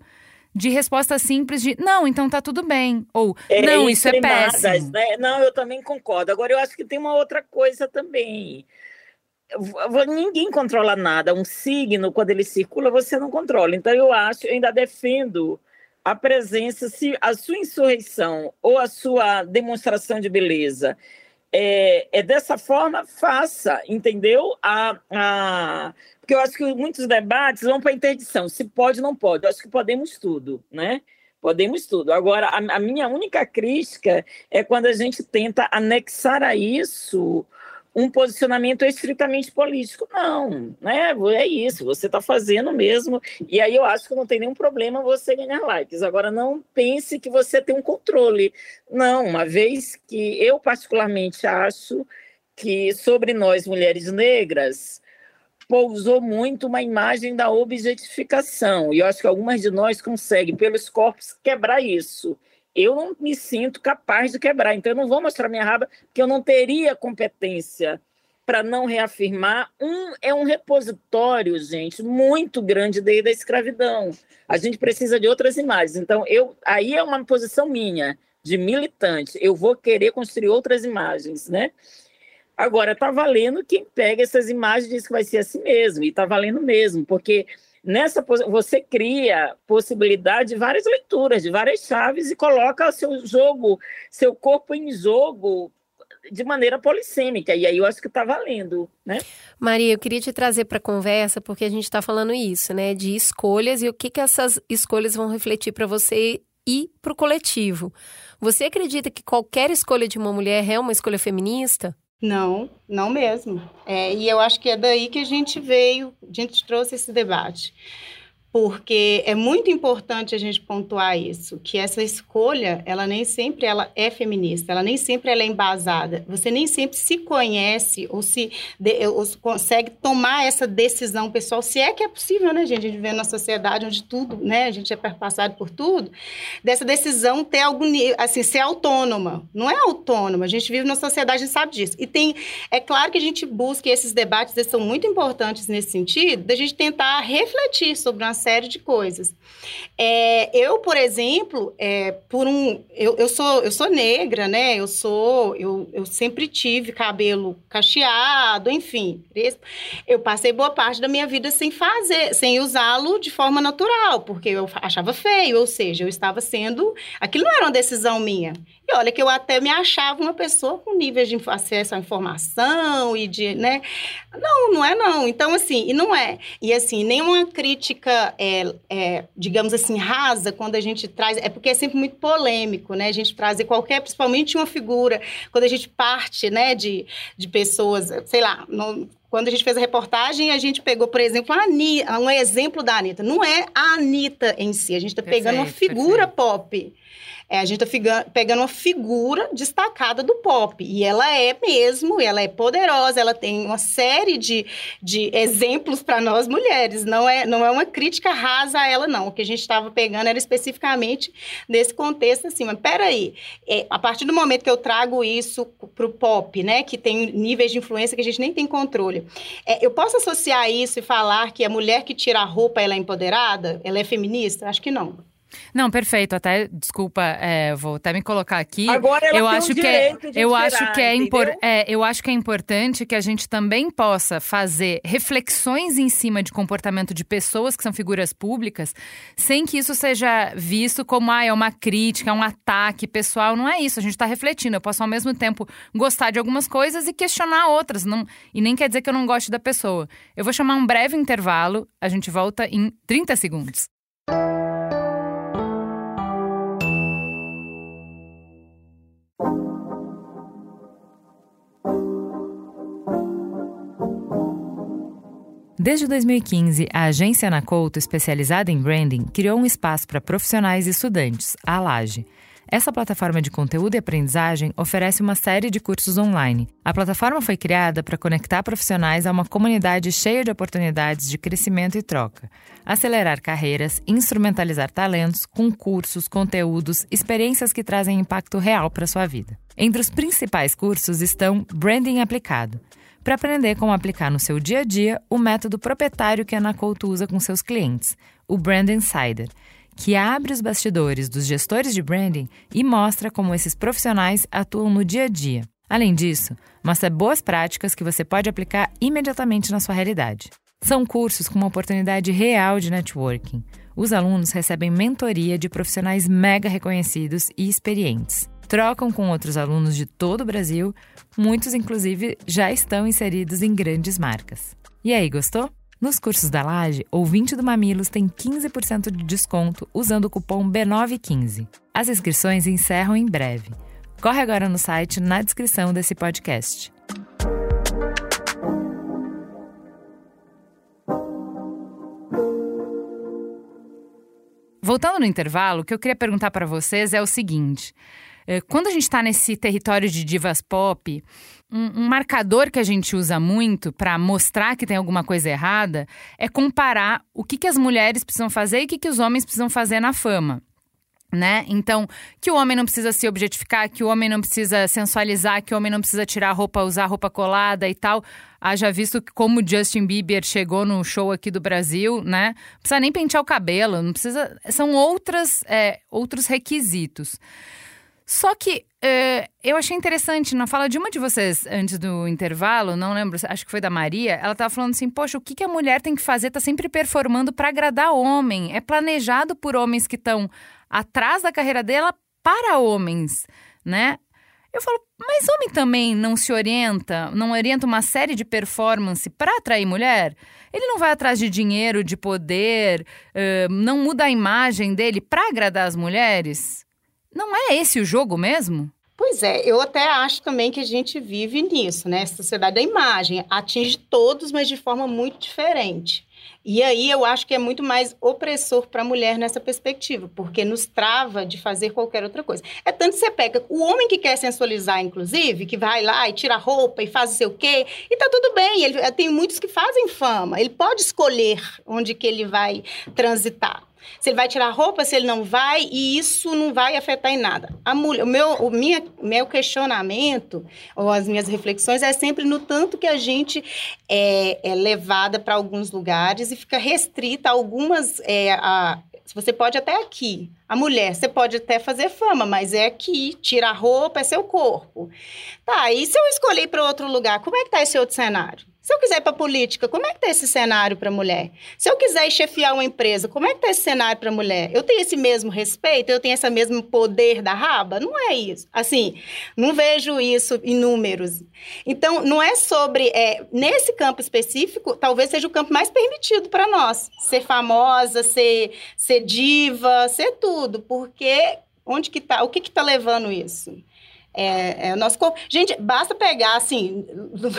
de resposta simples de não, então tá tudo bem. Ou é, não, isso é péssimo. Né? Não, eu também concordo. Agora eu acho que tem uma outra coisa também ninguém controla nada. Um signo, quando ele circula, você não controla. Então, eu acho, eu ainda defendo a presença, se a sua insurreição ou a sua demonstração de beleza é, é dessa forma, faça, entendeu? A, a, porque eu acho que muitos debates vão para a interdição, se pode não pode. Eu acho que podemos tudo, né? Podemos tudo. Agora, a, a minha única crítica é quando a gente tenta anexar a isso um posicionamento estritamente político. Não, né? É isso, você está fazendo mesmo. E aí eu acho que não tem nenhum problema você ganhar likes. Agora, não pense que você tem um controle. Não, uma vez que eu, particularmente, acho que sobre nós, mulheres negras, pousou muito uma imagem da objetificação. E eu acho que algumas de nós conseguem, pelos corpos, quebrar isso eu não me sinto capaz de quebrar. Então, eu não vou mostrar minha raba, porque eu não teria competência para não reafirmar. Um é um repositório, gente, muito grande desde da escravidão. A gente precisa de outras imagens. Então, eu aí é uma posição minha de militante. Eu vou querer construir outras imagens, né? Agora, está valendo quem pega essas imagens e diz que vai ser assim mesmo, e está valendo mesmo, porque nessa você cria possibilidade de várias leituras, de várias chaves e coloca seu jogo, seu corpo em jogo de maneira polissêmica, e aí eu acho que está valendo, né? Maria, eu queria te trazer para a conversa, porque a gente está falando isso, né, de escolhas e o que, que essas escolhas vão refletir para você e para o coletivo. Você acredita que qualquer escolha de uma mulher é uma escolha feminista? Não, não mesmo. É, e eu acho que é daí que a gente veio, a gente trouxe esse debate porque é muito importante a gente pontuar isso, que essa escolha, ela nem sempre ela é feminista, ela nem sempre ela é embasada. Você nem sempre se conhece ou se ou consegue tomar essa decisão pessoal, se é que é possível, né, gente? A gente vive numa sociedade onde tudo, né, a gente é perpassado por tudo, dessa decisão ter algum assim, ser autônoma. Não é autônoma, a gente vive numa sociedade, a gente sabe disso. E tem, é claro que a gente busca esses debates, eles são muito importantes nesse sentido, da gente tentar refletir sobre uma série de coisas. É, eu, por exemplo, é, por um, eu, eu, sou, eu sou negra, né? Eu sou, eu, eu sempre tive cabelo cacheado, enfim. Eu passei boa parte da minha vida sem fazer, sem usá-lo de forma natural, porque eu achava feio, ou seja, eu estava sendo, aquilo não era uma decisão minha. E olha que eu até me achava uma pessoa com níveis de acesso à informação e de, né? Não, não é não. Então, assim, e não é. E, assim, nenhuma crítica, é, é, digamos assim, rasa quando a gente traz... É porque é sempre muito polêmico, né? A gente trazer qualquer, principalmente uma figura, quando a gente parte, né, de, de pessoas, sei lá, no, quando a gente fez a reportagem, a gente pegou, por exemplo, a Anitta, um exemplo da Anitta. Não é a Anitta em si, a gente está pegando uma figura perfeito. pop. É, a gente está pegando uma figura destacada do pop. E ela é mesmo, ela é poderosa, ela tem uma série de, de exemplos para nós mulheres. Não é, não é uma crítica rasa a ela, não. O que a gente estava pegando era especificamente nesse contexto assim. Mas peraí, é, a partir do momento que eu trago isso para o pop, né, que tem níveis de influência que a gente nem tem controle, é, eu posso associar isso e falar que a mulher que tira a roupa ela é empoderada? Ela é feminista? Acho que não. Não, perfeito. Até, desculpa, é, vou até me colocar aqui. Agora ela eu tem acho o que é, de eu acho que é, impor, é, eu acho que é importante que a gente também possa fazer reflexões em cima de comportamento de pessoas que são figuras públicas, sem que isso seja visto como ah, é uma crítica, um ataque pessoal. Não é isso. A gente está refletindo. Eu posso ao mesmo tempo gostar de algumas coisas e questionar outras. Não, e nem quer dizer que eu não goste da pessoa. Eu vou chamar um breve intervalo. A gente volta em 30 segundos. Desde 2015, a agência Anacouto, especializada em branding, criou um espaço para profissionais e estudantes, a Laje. Essa plataforma de conteúdo e aprendizagem oferece uma série de cursos online. A plataforma foi criada para conectar profissionais a uma comunidade cheia de oportunidades de crescimento e troca, acelerar carreiras, instrumentalizar talentos com cursos, conteúdos, experiências que trazem impacto real para sua vida. Entre os principais cursos estão Branding Aplicado para aprender como aplicar no seu dia a dia o método proprietário que a Anacouto usa com seus clientes, o Brand Insider, que abre os bastidores dos gestores de branding e mostra como esses profissionais atuam no dia a dia. Além disso, mostra boas práticas que você pode aplicar imediatamente na sua realidade. São cursos com uma oportunidade real de networking. Os alunos recebem mentoria de profissionais mega reconhecidos e experientes trocam com outros alunos de todo o Brasil, muitos, inclusive, já estão inseridos em grandes marcas. E aí, gostou? Nos cursos da Laje, ouvinte do Mamilos tem 15% de desconto usando o cupom B915. As inscrições encerram em breve. Corre agora no site na descrição desse podcast. Voltando no intervalo, o que eu queria perguntar para vocês é o seguinte: eh, quando a gente está nesse território de divas pop, um, um marcador que a gente usa muito para mostrar que tem alguma coisa errada é comparar o que, que as mulheres precisam fazer e o que, que os homens precisam fazer na fama. Né? Então, que o homem não precisa se objetificar, que o homem não precisa sensualizar, que o homem não precisa tirar roupa, usar roupa colada e tal. Haja visto como Justin Bieber chegou no show aqui do Brasil, né? Não precisa nem pentear o cabelo, não precisa. São outras, é, outros requisitos. Só que é, eu achei interessante, na fala de uma de vocês antes do intervalo, não lembro, acho que foi da Maria, ela estava falando assim: poxa, o que, que a mulher tem que fazer? Tá sempre performando para agradar homem. É planejado por homens que estão atrás da carreira dela para homens, né? Eu falo, mas homem também não se orienta, não orienta uma série de performance para atrair mulher? Ele não vai atrás de dinheiro, de poder, uh, não muda a imagem dele para agradar as mulheres? Não é esse o jogo mesmo? Pois é, eu até acho também que a gente vive nisso, né? Essa sociedade da imagem atinge todos, mas de forma muito diferente. E aí eu acho que é muito mais opressor para a mulher nessa perspectiva, porque nos trava de fazer qualquer outra coisa. É tanto que você pega o homem que quer sensualizar, inclusive, que vai lá e tira a roupa e faz o sei o quê, e tá tudo bem. Ele, tem muitos que fazem fama. Ele pode escolher onde que ele vai transitar se ele vai tirar roupa, se ele não vai, e isso não vai afetar em nada. A mulher, o meu, o minha, meu questionamento, ou as minhas reflexões, é sempre no tanto que a gente é, é levada para alguns lugares e fica restrita a algumas. É, a, você pode até aqui. A mulher, você pode até fazer fama, mas é aqui. Tira a roupa, é seu corpo. Tá, e se eu escolher para outro lugar, como é que tá esse outro cenário? Se eu quiser ir para política, como é que está esse cenário para mulher? Se eu quiser chefiar uma empresa, como é que está esse cenário para mulher? Eu tenho esse mesmo respeito? Eu tenho esse mesmo poder da raba? Não é isso. Assim, não vejo isso em números. Então, não é sobre... É, nesse campo específico, talvez seja o campo mais permitido para nós. Ser famosa, ser, ser diva, ser tudo. Porque onde que tá? O que que está levando isso? É, é, o nosso corpo. Gente, basta pegar, assim,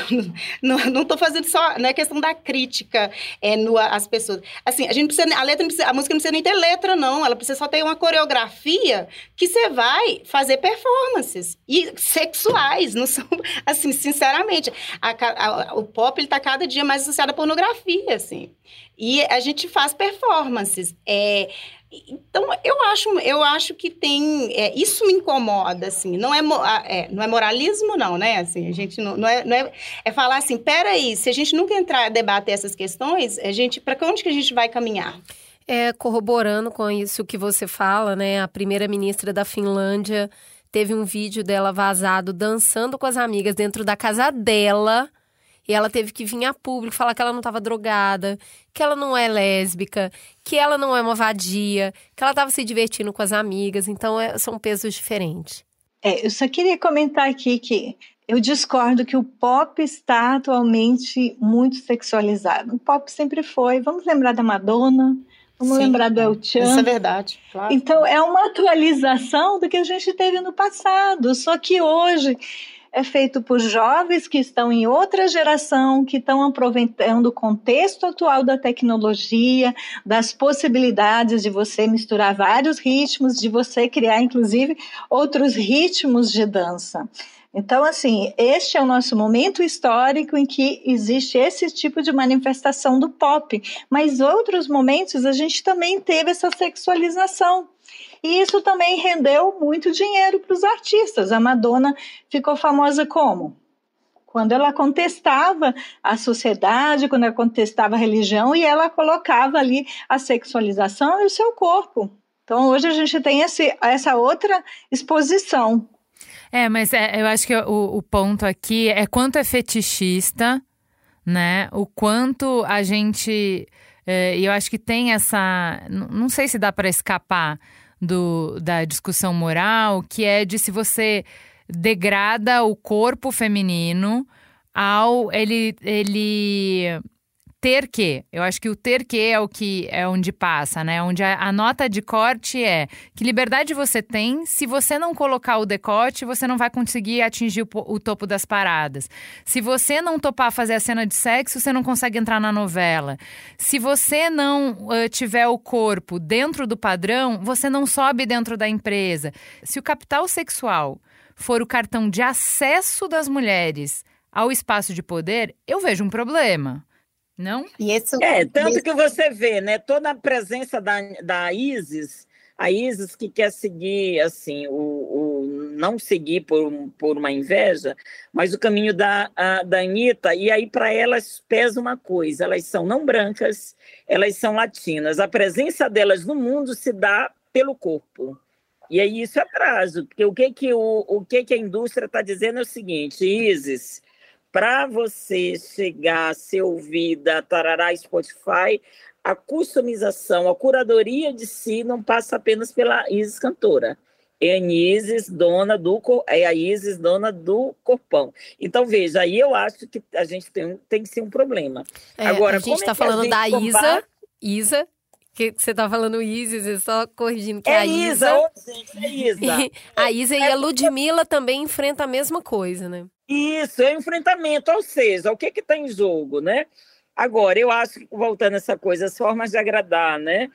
não estou fazendo só, não é questão da crítica é, no, as pessoas. Assim, a gente precisa, a letra precisa, a música não precisa nem ter letra, não. Ela precisa só ter uma coreografia que você vai fazer performances. E sexuais, não são, assim, sinceramente. A, a, o pop, ele tá cada dia mais associado à pornografia, assim. E a gente faz performances. É, então, eu acho, eu acho que tem. É, isso me incomoda, assim. Não é, é, não é moralismo, não, né? Assim, a gente não, não, é, não é. É falar assim: peraí, se a gente nunca entrar a debater essas questões, a gente. Para onde que a gente vai caminhar? É, corroborando com isso que você fala, né? A primeira-ministra da Finlândia teve um vídeo dela vazado dançando com as amigas dentro da casa dela e ela teve que vir a público falar que ela não estava drogada, que ela não é lésbica, que ela não é uma vadia, que ela estava se divertindo com as amigas. Então, é, são pesos diferentes. É, eu só queria comentar aqui que eu discordo que o pop está atualmente muito sexualizado. O pop sempre foi. Vamos lembrar da Madonna, Vamos Sim, lembrar do El Chan. Isso é verdade, claro. Então, é uma atualização do que a gente teve no passado. Só que hoje é feito por jovens que estão em outra geração, que estão aproveitando o contexto atual da tecnologia, das possibilidades de você misturar vários ritmos, de você criar, inclusive, outros ritmos de dança. Então, assim, este é o nosso momento histórico em que existe esse tipo de manifestação do pop, mas outros momentos a gente também teve essa sexualização. E isso também rendeu muito dinheiro para os artistas. A Madonna ficou famosa como? Quando ela contestava a sociedade, quando ela contestava a religião e ela colocava ali a sexualização e o seu corpo. Então hoje a gente tem esse, essa outra exposição. É, mas é, eu acho que o, o ponto aqui é quanto é fetichista, né? O quanto a gente. É, eu acho que tem essa. Não sei se dá para escapar do, da discussão moral, que é de se você degrada o corpo feminino ao ele, ele ter que. Eu acho que o ter que é o que é onde passa, né? Onde a, a, nota de corte é que liberdade você tem, se você não colocar o decote, você não vai conseguir atingir o, o topo das paradas. Se você não topar fazer a cena de sexo, você não consegue entrar na novela. Se você não uh, tiver o corpo dentro do padrão, você não sobe dentro da empresa. Se o capital sexual for o cartão de acesso das mulheres ao espaço de poder, eu vejo um problema. Não? E esse, é, tanto que você vê, né? Toda a presença da, da ISIS, a ISIS que quer seguir, assim, o, o não seguir por, por uma inveja, mas o caminho da, a, da Anitta, e aí para elas pesa uma coisa, elas são não brancas, elas são latinas. A presença delas no mundo se dá pelo corpo. E aí isso é trágico, porque o que, que, o, o que, que a indústria está dizendo é o seguinte, Isis, para você chegar a ser ouvida, tarará, Spotify, a customização, a curadoria de si não passa apenas pela Isis cantora. É a Isis dona do é a Isis dona do corpão. Então veja, aí eu acho que a gente tem, tem que ser um problema. É, Agora a gente está é falando da Isa, Isa que você tá falando Isis, só corrigindo que é, é a Isa. Isa. Gente, é Isa. a Isa e a Ludmilla também enfrentam a mesma coisa, né? Isso, é enfrentamento, ou seja, o que que tá em jogo, né? Agora, eu acho que, voltando a essa coisa, as formas de agradar, né?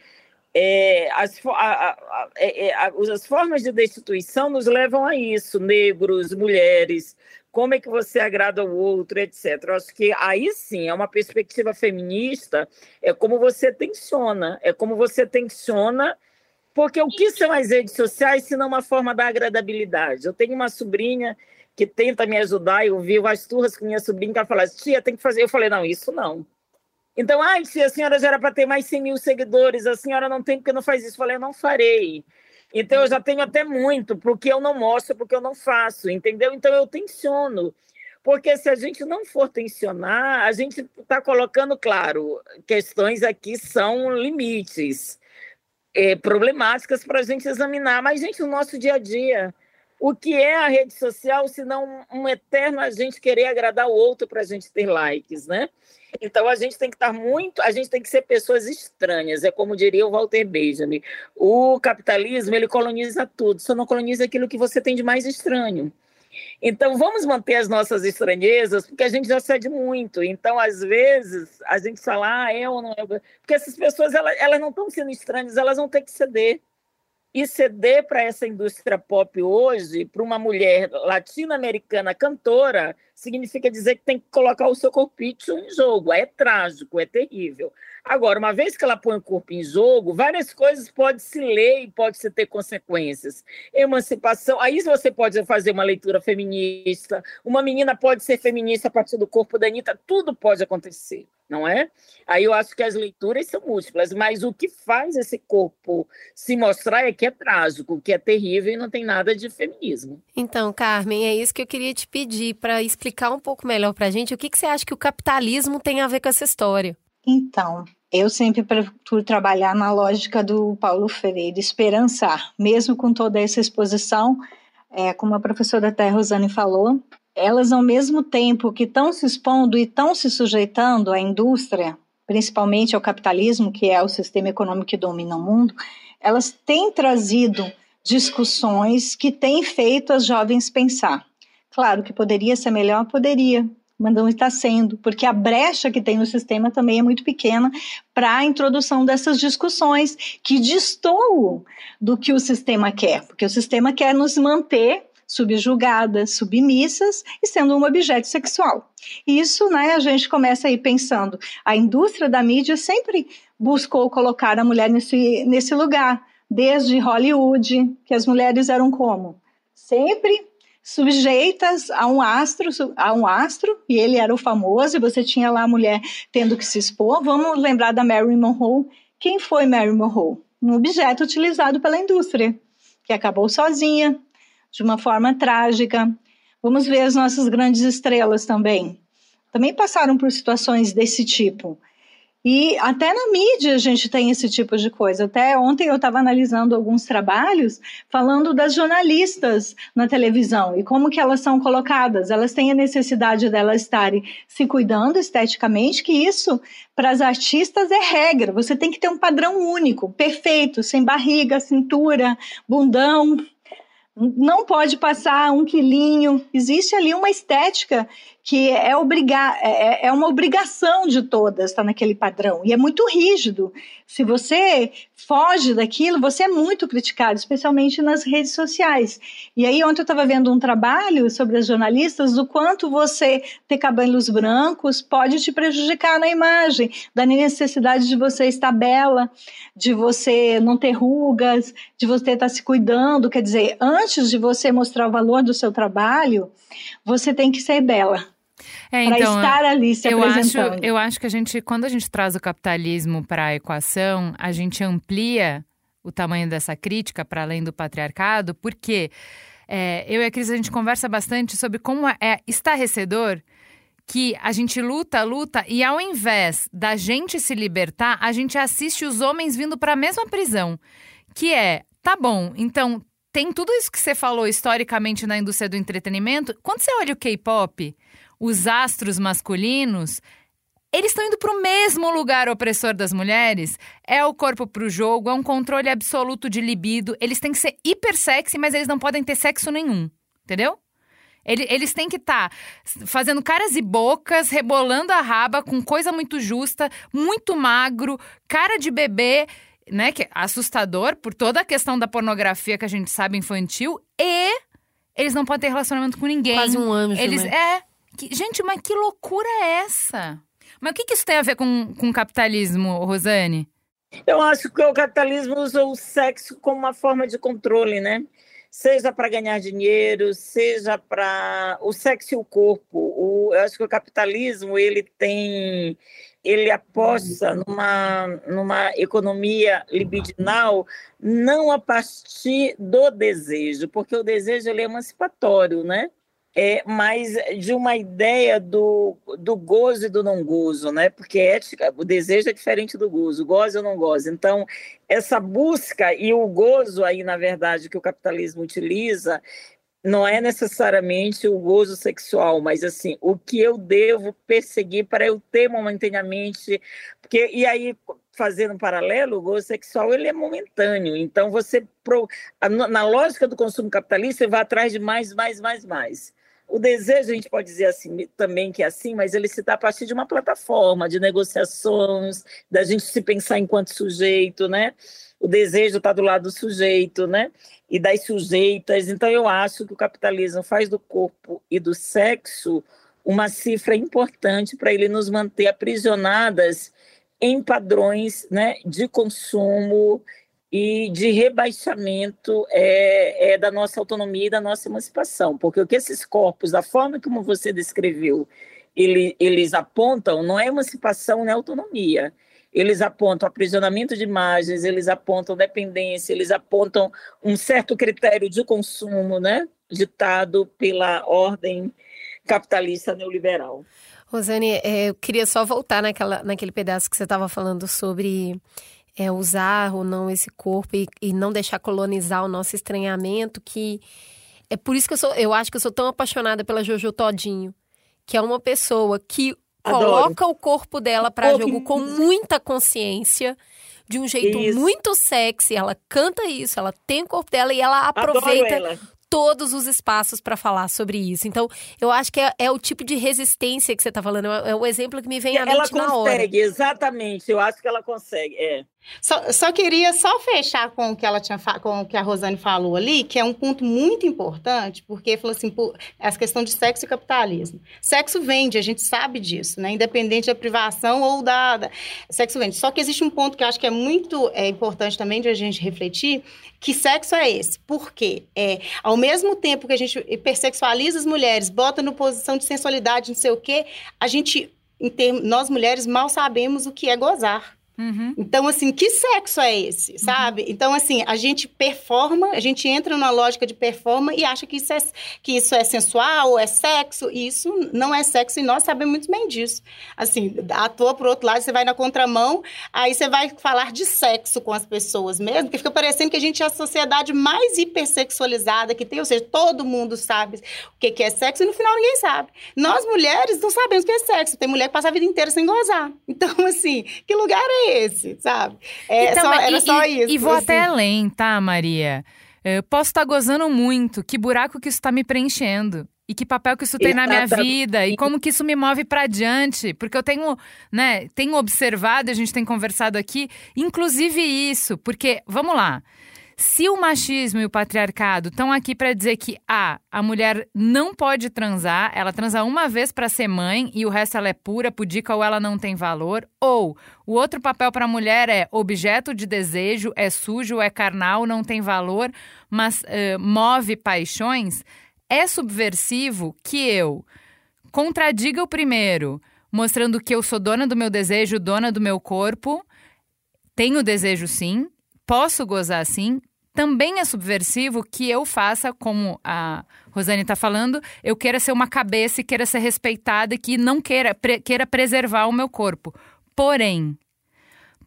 É, as, a, a, é, a, as formas de destituição nos levam a isso, negros, mulheres, como é que você agrada o outro, etc. Eu acho que aí sim é uma perspectiva feminista, é como você tensiona, é como você tensiona, porque o que são as redes sociais se não uma forma da agradabilidade? Eu tenho uma sobrinha que tenta me ajudar, eu vi as turras com minha sobrinha, que ela fala, tia, tem que fazer. Eu falei, não, isso não. Então, ai, tia, a senhora já era para ter mais 100 mil seguidores, a senhora não tem porque não faz isso. Eu falei, eu não farei. Então eu já tenho até muito, porque eu não mostro, porque eu não faço, entendeu? Então eu tensiono. Porque se a gente não for tensionar, a gente está colocando, claro, questões aqui são limites é, problemáticas para a gente examinar. Mas, gente, no nosso dia a dia, o que é a rede social se não um eterno a gente querer agradar o outro para a gente ter likes, né? Então a gente tem que estar muito, a gente tem que ser pessoas estranhas, é como diria o Walter Benjamin. O capitalismo ele coloniza tudo, só não coloniza aquilo que você tem de mais estranho. Então vamos manter as nossas estranhezas, porque a gente já cede muito. Então às vezes a gente fala, ah, é ou não é, porque essas pessoas elas, elas não estão sendo estranhas, elas vão ter que ceder. E ceder para essa indústria pop hoje, para uma mulher latino-americana cantora, significa dizer que tem que colocar o seu corpício em jogo. É trágico, é terrível. Agora, uma vez que ela põe o corpo em jogo, várias coisas podem se ler e pode se ter consequências. Emancipação, aí você pode fazer uma leitura feminista, uma menina pode ser feminista a partir do corpo da Anitta, tudo pode acontecer, não é? Aí eu acho que as leituras são múltiplas, mas o que faz esse corpo se mostrar é que é trágico, que é terrível e não tem nada de feminismo. Então, Carmen, é isso que eu queria te pedir para explicar um pouco melhor para a gente o que, que você acha que o capitalismo tem a ver com essa história. Então, eu sempre procuro trabalhar na lógica do Paulo Freire, esperançar, mesmo com toda essa exposição, é, como a professora até Rosane falou, elas ao mesmo tempo que estão se expondo e estão se sujeitando à indústria, principalmente ao capitalismo, que é o sistema econômico que domina o mundo, elas têm trazido discussões que têm feito as jovens pensar. Claro que poderia ser melhor, poderia, mas não está sendo, porque a brecha que tem no sistema também é muito pequena para a introdução dessas discussões que destoam do que o sistema quer, porque o sistema quer nos manter subjugadas, submissas e sendo um objeto sexual. Isso, né, a gente começa aí pensando, a indústria da mídia sempre buscou colocar a mulher nesse, nesse lugar, desde Hollywood, que as mulheres eram como? Sempre sujeitas a um astro, a um astro, e ele era o famoso, e você tinha lá a mulher tendo que se expor. Vamos lembrar da Mary Monroe. Quem foi Mary Monroe? Um objeto utilizado pela indústria, que acabou sozinha, de uma forma trágica. Vamos ver as nossas grandes estrelas também. Também passaram por situações desse tipo. E até na mídia a gente tem esse tipo de coisa. Até ontem eu estava analisando alguns trabalhos falando das jornalistas na televisão e como que elas são colocadas. Elas têm a necessidade delas estarem se cuidando esteticamente, que isso para as artistas é regra. Você tem que ter um padrão único, perfeito, sem barriga, cintura, bundão, não pode passar um quilinho. Existe ali uma estética que é, obrigar, é, é uma obrigação de todas estar naquele padrão. E é muito rígido. Se você foge daquilo, você é muito criticado, especialmente nas redes sociais. E aí, ontem eu estava vendo um trabalho sobre as jornalistas do quanto você ter cabelos brancos pode te prejudicar na imagem, da necessidade de você estar bela, de você não ter rugas, de você estar se cuidando. Quer dizer, antes de você mostrar o valor do seu trabalho, você tem que ser bela. É, então, para estar ali se eu apresentando. Acho, eu acho que a gente, quando a gente traz o capitalismo para a equação, a gente amplia o tamanho dessa crítica para além do patriarcado, porque é, eu e a Cris a gente conversa bastante sobre como é estarrecedor que a gente luta, luta e ao invés da gente se libertar, a gente assiste os homens vindo para a mesma prisão, que é, tá bom, então tem tudo isso que você falou historicamente na indústria do entretenimento. Quando você olha o K-pop, os astros masculinos, eles estão indo para o mesmo lugar opressor das mulheres. É o corpo para o jogo, é um controle absoluto de libido. Eles têm que ser hiper sexy, mas eles não podem ter sexo nenhum. Entendeu? Eles têm que estar tá fazendo caras e bocas, rebolando a raba com coisa muito justa, muito magro, cara de bebê, né? Que é assustador por toda a questão da pornografia que a gente sabe infantil. E eles não podem ter relacionamento com ninguém. Quase um anjo, eles, né? É, que, gente, mas que loucura é essa? Mas o que, que isso tem a ver com, com capitalismo, Rosane? Eu acho que o capitalismo usa o sexo como uma forma de controle, né? Seja para ganhar dinheiro, seja para o sexo e o corpo. O, eu acho que o capitalismo ele tem, ele aposta numa, numa economia libidinal não a partir do desejo, porque o desejo ele é emancipatório, né? É, mas de uma ideia do, do gozo e do não gozo, né? Porque ética, o desejo é diferente do gozo, gozo ou não gozo. Então, essa busca e o gozo aí, na verdade, que o capitalismo utiliza, não é necessariamente o gozo sexual, mas assim, o que eu devo perseguir para eu ter momentaneamente, porque e aí fazendo um paralelo, o gozo sexual ele é momentâneo. Então você na lógica do consumo capitalista, você vai atrás de mais, mais, mais, mais. O desejo, a gente pode dizer assim também que é assim, mas ele se dá a partir de uma plataforma de negociações, da gente se pensar enquanto sujeito, né? O desejo está do lado do sujeito, né? E das sujeitas. Então, eu acho que o capitalismo faz do corpo e do sexo uma cifra importante para ele nos manter aprisionadas em padrões né, de consumo e de rebaixamento é, é, da nossa autonomia e da nossa emancipação, porque o que esses corpos, da forma como você descreveu, ele, eles apontam não é emancipação, não é autonomia. Eles apontam aprisionamento de imagens, eles apontam dependência, eles apontam um certo critério de consumo, né, ditado pela ordem capitalista neoliberal. Rosane, é, eu queria só voltar naquela, naquele pedaço que você estava falando sobre é, usar ou não esse corpo e, e, não deixar colonizar o nosso estranhamento, que é por isso que eu sou, eu acho que eu sou tão apaixonada pela Jojo Todinho, que é uma pessoa que Adoro. coloca o corpo dela para jogo com muita consciência, de um jeito isso. muito sexy, ela canta isso, ela tem o corpo dela e ela aproveita ela todos os espaços para falar sobre isso. Então, eu acho que é, é, o tipo de resistência que você está falando, é, é o exemplo que me vem à mente consegue, na hora. Ela consegue, exatamente. Eu acho que ela consegue, é. Só, só, queria só fechar com o que ela tinha com o que a Rosane falou ali, que é um ponto muito importante, porque falou assim, por, essa questão de sexo e capitalismo. Sexo vende, a gente sabe disso, né? Independente da privação ou da, da, sexo vende. Só que existe um ponto que eu acho que é muito é, importante também de a gente refletir, que sexo é esse? Porque é, ao mesmo tempo que a gente hipersexualiza as mulheres, bota no posição de sensualidade, não sei o quê, a gente, nós mulheres mal sabemos o que é gozar. Uhum. Então, assim, que sexo é esse, sabe? Uhum. Então, assim, a gente performa, a gente entra numa lógica de performa e acha que isso é, que isso é sensual, é sexo, e isso não é sexo, e nós sabemos muito bem disso. Assim, atua por outro lado, você vai na contramão, aí você vai falar de sexo com as pessoas mesmo, porque fica parecendo que a gente é a sociedade mais hipersexualizada que tem, ou seja, todo mundo sabe o que é sexo, e no final ninguém sabe. Nós, mulheres, não sabemos o que é sexo. Tem mulher que passa a vida inteira sem gozar. Então, assim, que lugar é esse, sabe? É, então, só, era e, só isso. E vou assim. até além, tá, Maria? Eu posso estar tá gozando muito, que buraco que isso está me preenchendo. E que papel que isso tem Exatamente. na minha vida e como que isso me move para adiante, porque eu tenho, né, tenho observado, a gente tem conversado aqui, inclusive isso, porque vamos lá. Se o machismo e o patriarcado estão aqui para dizer que a a mulher não pode transar, ela transa uma vez para ser mãe e o resto ela é pura, pudica ou ela não tem valor, ou o outro papel para a mulher é objeto de desejo, é sujo, é carnal, não tem valor, mas uh, move paixões, é subversivo que eu contradiga o primeiro, mostrando que eu sou dona do meu desejo, dona do meu corpo, tenho desejo sim, posso gozar sim, também é subversivo que eu faça, como a Rosane está falando, eu queira ser uma cabeça e queira ser respeitada e que não queira, pre, queira preservar o meu corpo. Porém,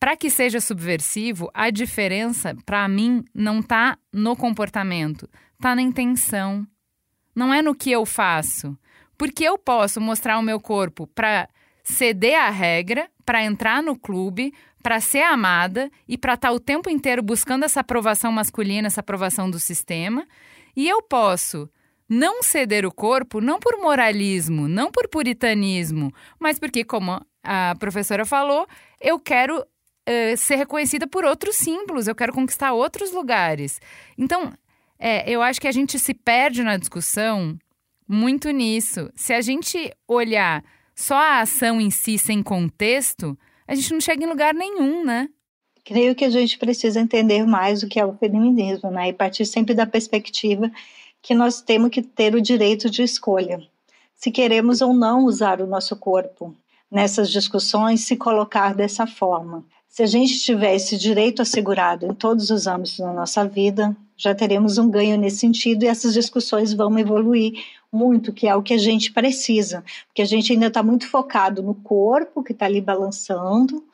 para que seja subversivo, a diferença, para mim, não está no comportamento, está na intenção. Não é no que eu faço. Porque eu posso mostrar o meu corpo para ceder à regra, para entrar no clube, para ser amada e para estar tá o tempo inteiro buscando essa aprovação masculina, essa aprovação do sistema. E eu posso não ceder o corpo não por moralismo, não por puritanismo, mas porque, como a professora falou, eu quero uh, ser reconhecida por outros símbolos, eu quero conquistar outros lugares. Então, é, eu acho que a gente se perde na discussão muito nisso. Se a gente olhar só a ação em si sem contexto, a gente não chega em lugar nenhum, né? Creio que a gente precisa entender mais o que é o feminismo, né? E partir sempre da perspectiva que nós temos que ter o direito de escolha. Se queremos ou não usar o nosso corpo nessas discussões, se colocar dessa forma. Se a gente tiver esse direito assegurado em todos os âmbitos da nossa vida, já teremos um ganho nesse sentido e essas discussões vão evoluir muito, que é o que a gente precisa, porque a gente ainda está muito focado no corpo que está ali balançando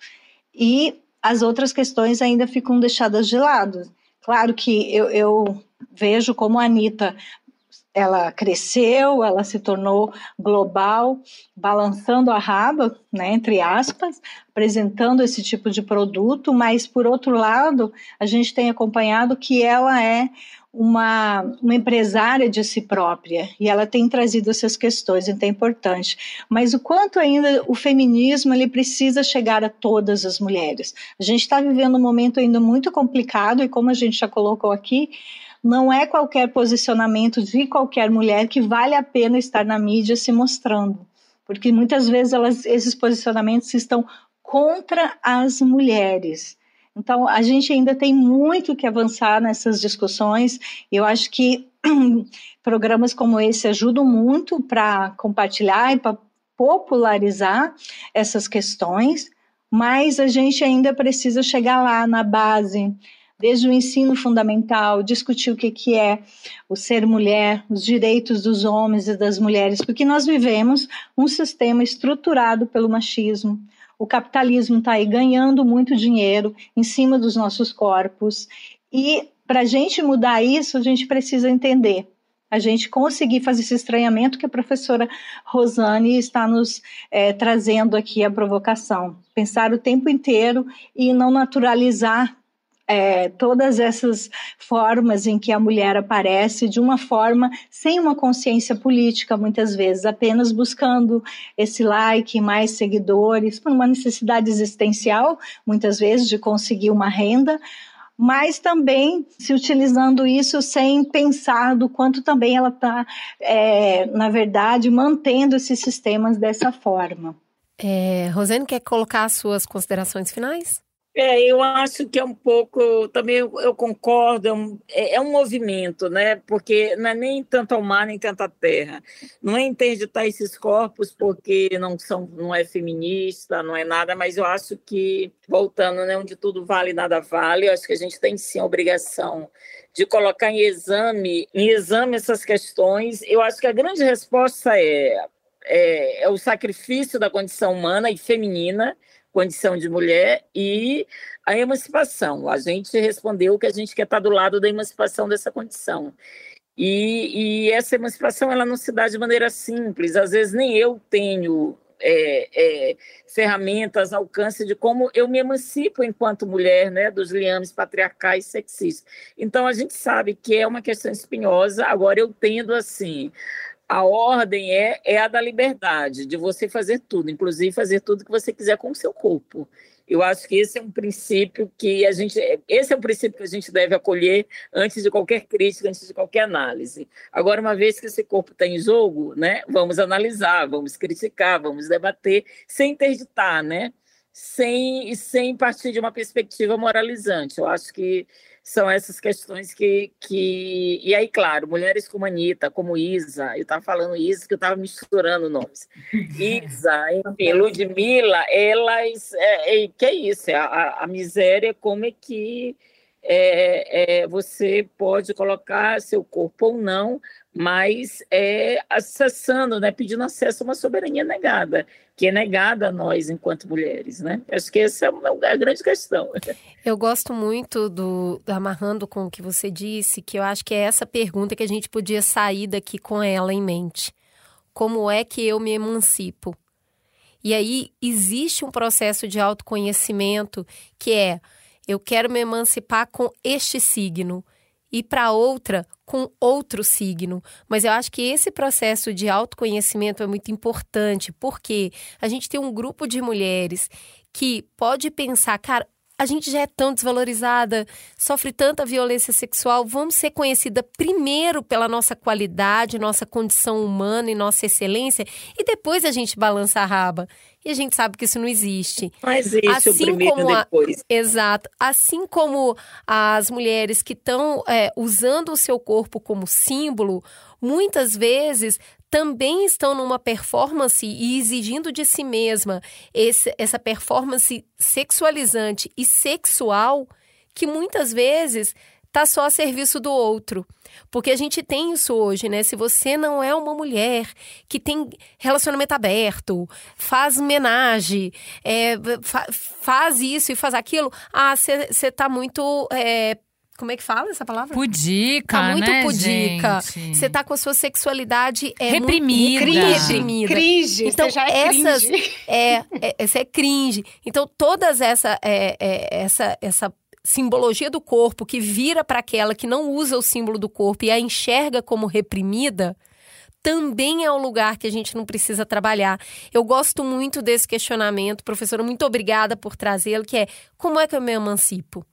e as outras questões ainda ficam deixadas de lado. Claro que eu, eu vejo como a Anitta ela cresceu, ela se tornou global, balançando a raba, né, entre aspas, apresentando esse tipo de produto, mas por outro lado, a gente tem acompanhado que ela é uma, uma empresária de si própria e ela tem trazido essas questões, então é importante. Mas o quanto ainda o feminismo ele precisa chegar a todas as mulheres. A gente está vivendo um momento ainda muito complicado e como a gente já colocou aqui, não é qualquer posicionamento de qualquer mulher que vale a pena estar na mídia se mostrando, porque muitas vezes elas, esses posicionamentos estão contra as mulheres. Então, a gente ainda tem muito que avançar nessas discussões. Eu acho que programas como esse ajudam muito para compartilhar e para popularizar essas questões, mas a gente ainda precisa chegar lá na base, desde o ensino fundamental, discutir o que, que é o ser mulher, os direitos dos homens e das mulheres, porque nós vivemos um sistema estruturado pelo machismo, o capitalismo está aí ganhando muito dinheiro em cima dos nossos corpos. E para a gente mudar isso, a gente precisa entender. A gente conseguir fazer esse estranhamento que a professora Rosane está nos é, trazendo aqui a provocação. Pensar o tempo inteiro e não naturalizar é, todas essas formas em que a mulher aparece de uma forma sem uma consciência política, muitas vezes, apenas buscando esse like, mais seguidores, por uma necessidade existencial, muitas vezes, de conseguir uma renda, mas também se utilizando isso sem pensar do quanto também ela está, é, na verdade, mantendo esses sistemas dessa forma. É, Rosane, quer colocar as suas considerações finais? É, eu acho que é um pouco, também eu, eu concordo, é um, é, é um, movimento, né? Porque não é nem tanto ao mar, nem tanto à terra. Não é interditar esses corpos porque não são, não é feminista, não é nada, mas eu acho que, voltando, né, onde tudo vale, nada vale, eu acho que a gente tem sim a obrigação de colocar em exame, em exame essas questões. Eu acho que a grande resposta é, é, é o sacrifício da condição humana e feminina, condição de mulher e a emancipação. A gente respondeu que a gente quer estar do lado da emancipação dessa condição. E, e essa emancipação ela não se dá de maneira simples. Às vezes nem eu tenho é, é, ferramentas, alcance de como eu me emancipo enquanto mulher, né, dos liames patriarcais sexistas. Então a gente sabe que é uma questão espinhosa. Agora eu tendo assim a ordem é, é a da liberdade, de você fazer tudo, inclusive fazer tudo que você quiser com o seu corpo. Eu acho que esse é um princípio que a gente, esse é um princípio que a gente deve acolher antes de qualquer crítica, antes de qualquer análise. Agora, uma vez que esse corpo está em jogo, né, vamos analisar, vamos criticar, vamos debater, sem interditar, né, sem sem partir de uma perspectiva moralizante. Eu acho que são essas questões que, que. E aí, claro, mulheres como Anitta, como Isa, eu estava falando Isa, que eu estava misturando nomes. Isa, enfim, Ludmilla, elas. É, é, que é isso? É a, a miséria, como é que é, é, você pode colocar seu corpo ou não, mas é, acessando, né, pedindo acesso a uma soberania negada, que é negada a nós enquanto mulheres, né? Acho que essa é a grande questão. Eu gosto muito do, amarrando com o que você disse, que eu acho que é essa pergunta que a gente podia sair daqui com ela em mente. Como é que eu me emancipo? E aí existe um processo de autoconhecimento que é eu quero me emancipar com este signo e para outra com outro signo. Mas eu acho que esse processo de autoconhecimento é muito importante, porque a gente tem um grupo de mulheres que pode pensar, cara, a gente já é tão desvalorizada, sofre tanta violência sexual, vamos ser conhecida primeiro pela nossa qualidade, nossa condição humana e nossa excelência, e depois a gente balança a raba. E a gente sabe que isso não existe. Mas existe assim o primeiro como a, depois. Exato. Assim como as mulheres que estão é, usando o seu corpo como símbolo, muitas vezes também estão numa performance e exigindo de si mesma esse, essa performance sexualizante e sexual que muitas vezes está só a serviço do outro. Porque a gente tem isso hoje, né? Se você não é uma mulher que tem relacionamento aberto, faz homenagem, é, fa faz isso e faz aquilo, ah, você está muito é, como é que fala essa palavra? Pudica, tá muito né, pudica. Você tá com a sua sexualidade é reprimida. Muito, reprimida. Cringe. Então, já é essas cringe. É, é, essa é cringe. Então, todas essa é, é, essa essa simbologia do corpo que vira para aquela que não usa o símbolo do corpo e a enxerga como reprimida, também é um lugar que a gente não precisa trabalhar. Eu gosto muito desse questionamento, professora, muito obrigada por trazê-lo, que é como é que eu me emancipo?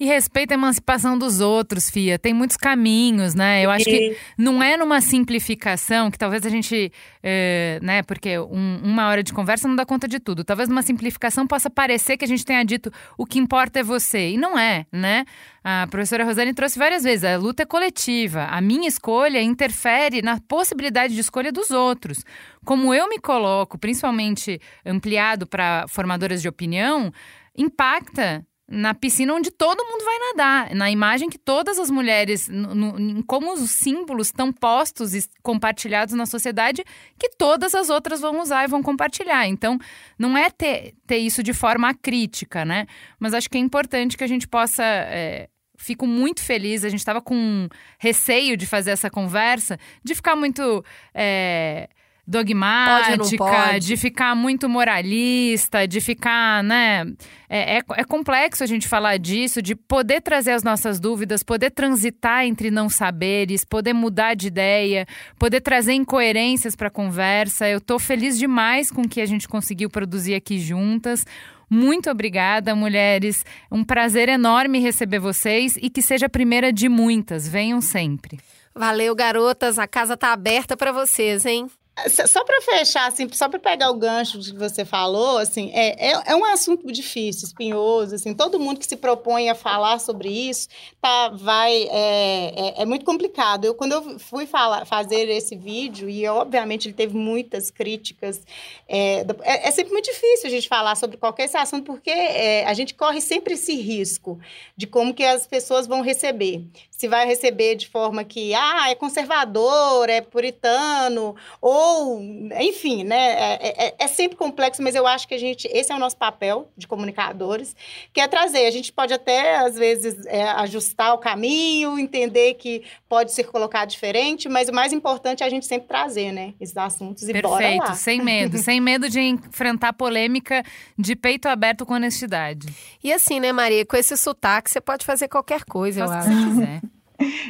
E respeita a emancipação dos outros, Fia. Tem muitos caminhos, né? Eu acho que não é numa simplificação que talvez a gente, é, né? Porque um, uma hora de conversa não dá conta de tudo. Talvez numa simplificação possa parecer que a gente tenha dito o que importa é você. E não é, né? A professora Rosane trouxe várias vezes. A luta é coletiva. A minha escolha interfere na possibilidade de escolha dos outros. Como eu me coloco, principalmente ampliado para formadoras de opinião, impacta na piscina onde todo mundo vai nadar, na imagem que todas as mulheres, no, no, como os símbolos estão postos e compartilhados na sociedade, que todas as outras vão usar e vão compartilhar. Então, não é ter, ter isso de forma crítica, né? Mas acho que é importante que a gente possa. É, fico muito feliz. A gente estava com receio de fazer essa conversa, de ficar muito. É, dogmática, pode, de ficar muito moralista, de ficar, né? É, é, é, complexo a gente falar disso, de poder trazer as nossas dúvidas, poder transitar entre não saberes, poder mudar de ideia, poder trazer incoerências para a conversa. Eu estou feliz demais com o que a gente conseguiu produzir aqui juntas. Muito obrigada, mulheres. Um prazer enorme receber vocês e que seja a primeira de muitas. Venham sempre. Valeu, garotas. A casa tá aberta para vocês, hein? Só para fechar, assim, só para pegar o gancho que você falou, assim, é, é, é, um assunto difícil, espinhoso, assim, todo mundo que se propõe a falar sobre isso, tá, vai, é, é, é muito complicado. Eu, quando eu fui falar, fazer esse vídeo, e obviamente ele teve muitas críticas, é, é, é, sempre muito difícil a gente falar sobre qualquer esse assunto, porque é, a gente corre sempre esse risco de como que as pessoas vão receber. Se vai receber de forma que, ah, é conservador, é puritano, ou enfim, né? É, é, é, sempre complexo, mas eu acho que a gente, esse é o nosso papel de comunicadores, que é trazer. A gente pode até, às vezes, é, ajustar o caminho, entender que pode ser colocado diferente, mas o mais importante é a gente sempre trazer, né? Esses assuntos e Perfeito, bora lá. sem medo. sem medo de enfrentar polêmica de peito aberto com honestidade. E assim, né, Maria? Com esse sotaque, você pode fazer qualquer coisa, eu acho. Você quiser.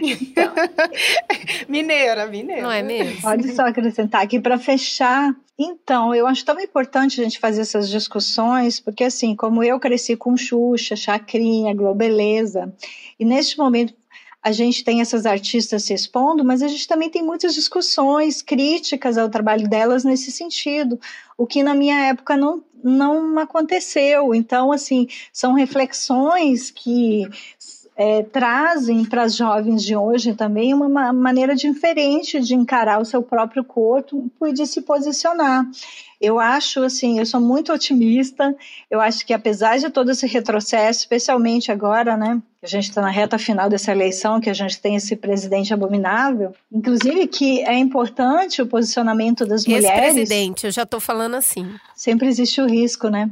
Então, mineira, mineira. Não é mesmo? Pode só acrescentar aqui para fechar. Então, eu acho tão importante a gente fazer essas discussões, porque assim, como eu cresci com Xuxa, Chacrinha, Globeleza, e neste momento a gente tem essas artistas se expondo, mas a gente também tem muitas discussões críticas ao trabalho delas nesse sentido, o que na minha época não, não aconteceu. Então, assim, são reflexões que é, trazem para as jovens de hoje também uma maneira diferente de encarar o seu próprio corpo e de se posicionar. Eu acho, assim, eu sou muito otimista. Eu acho que apesar de todo esse retrocesso, especialmente agora, né, a gente está na reta final dessa eleição, que a gente tem esse presidente abominável, inclusive que é importante o posicionamento das esse mulheres. presidente, eu já estou falando assim. Sempre existe o risco, né?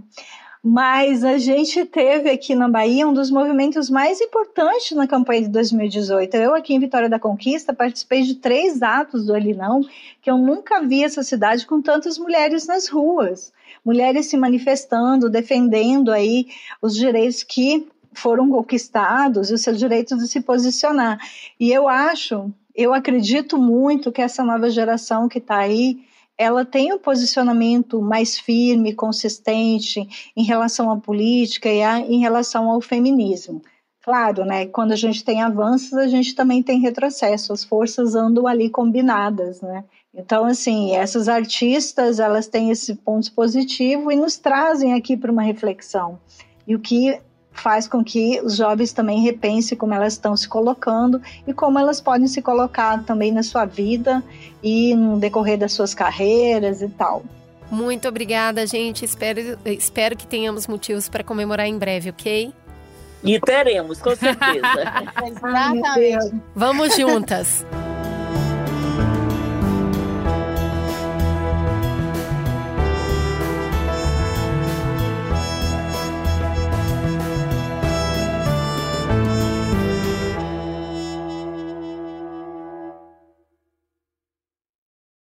Mas a gente teve aqui na Bahia um dos movimentos mais importantes na campanha de 2018. Eu, aqui em Vitória da Conquista, participei de três atos do Alinão, que eu nunca vi essa cidade com tantas mulheres nas ruas. Mulheres se manifestando, defendendo aí os direitos que foram conquistados, o seu direito de se posicionar. E eu acho, eu acredito muito que essa nova geração que está aí, ela tem um posicionamento mais firme, consistente em relação à política e a, em relação ao feminismo. Claro, né? Quando a gente tem avanços, a gente também tem retrocesso. As forças andam ali combinadas, né? Então, assim, essas artistas, elas têm esse ponto positivo e nos trazem aqui para uma reflexão. E o que faz com que os jovens também repensem como elas estão se colocando e como elas podem se colocar também na sua vida e no decorrer das suas carreiras e tal. Muito obrigada, gente. Espero, espero que tenhamos motivos para comemorar em breve, ok? E teremos, com certeza. Exatamente. Vamos juntas.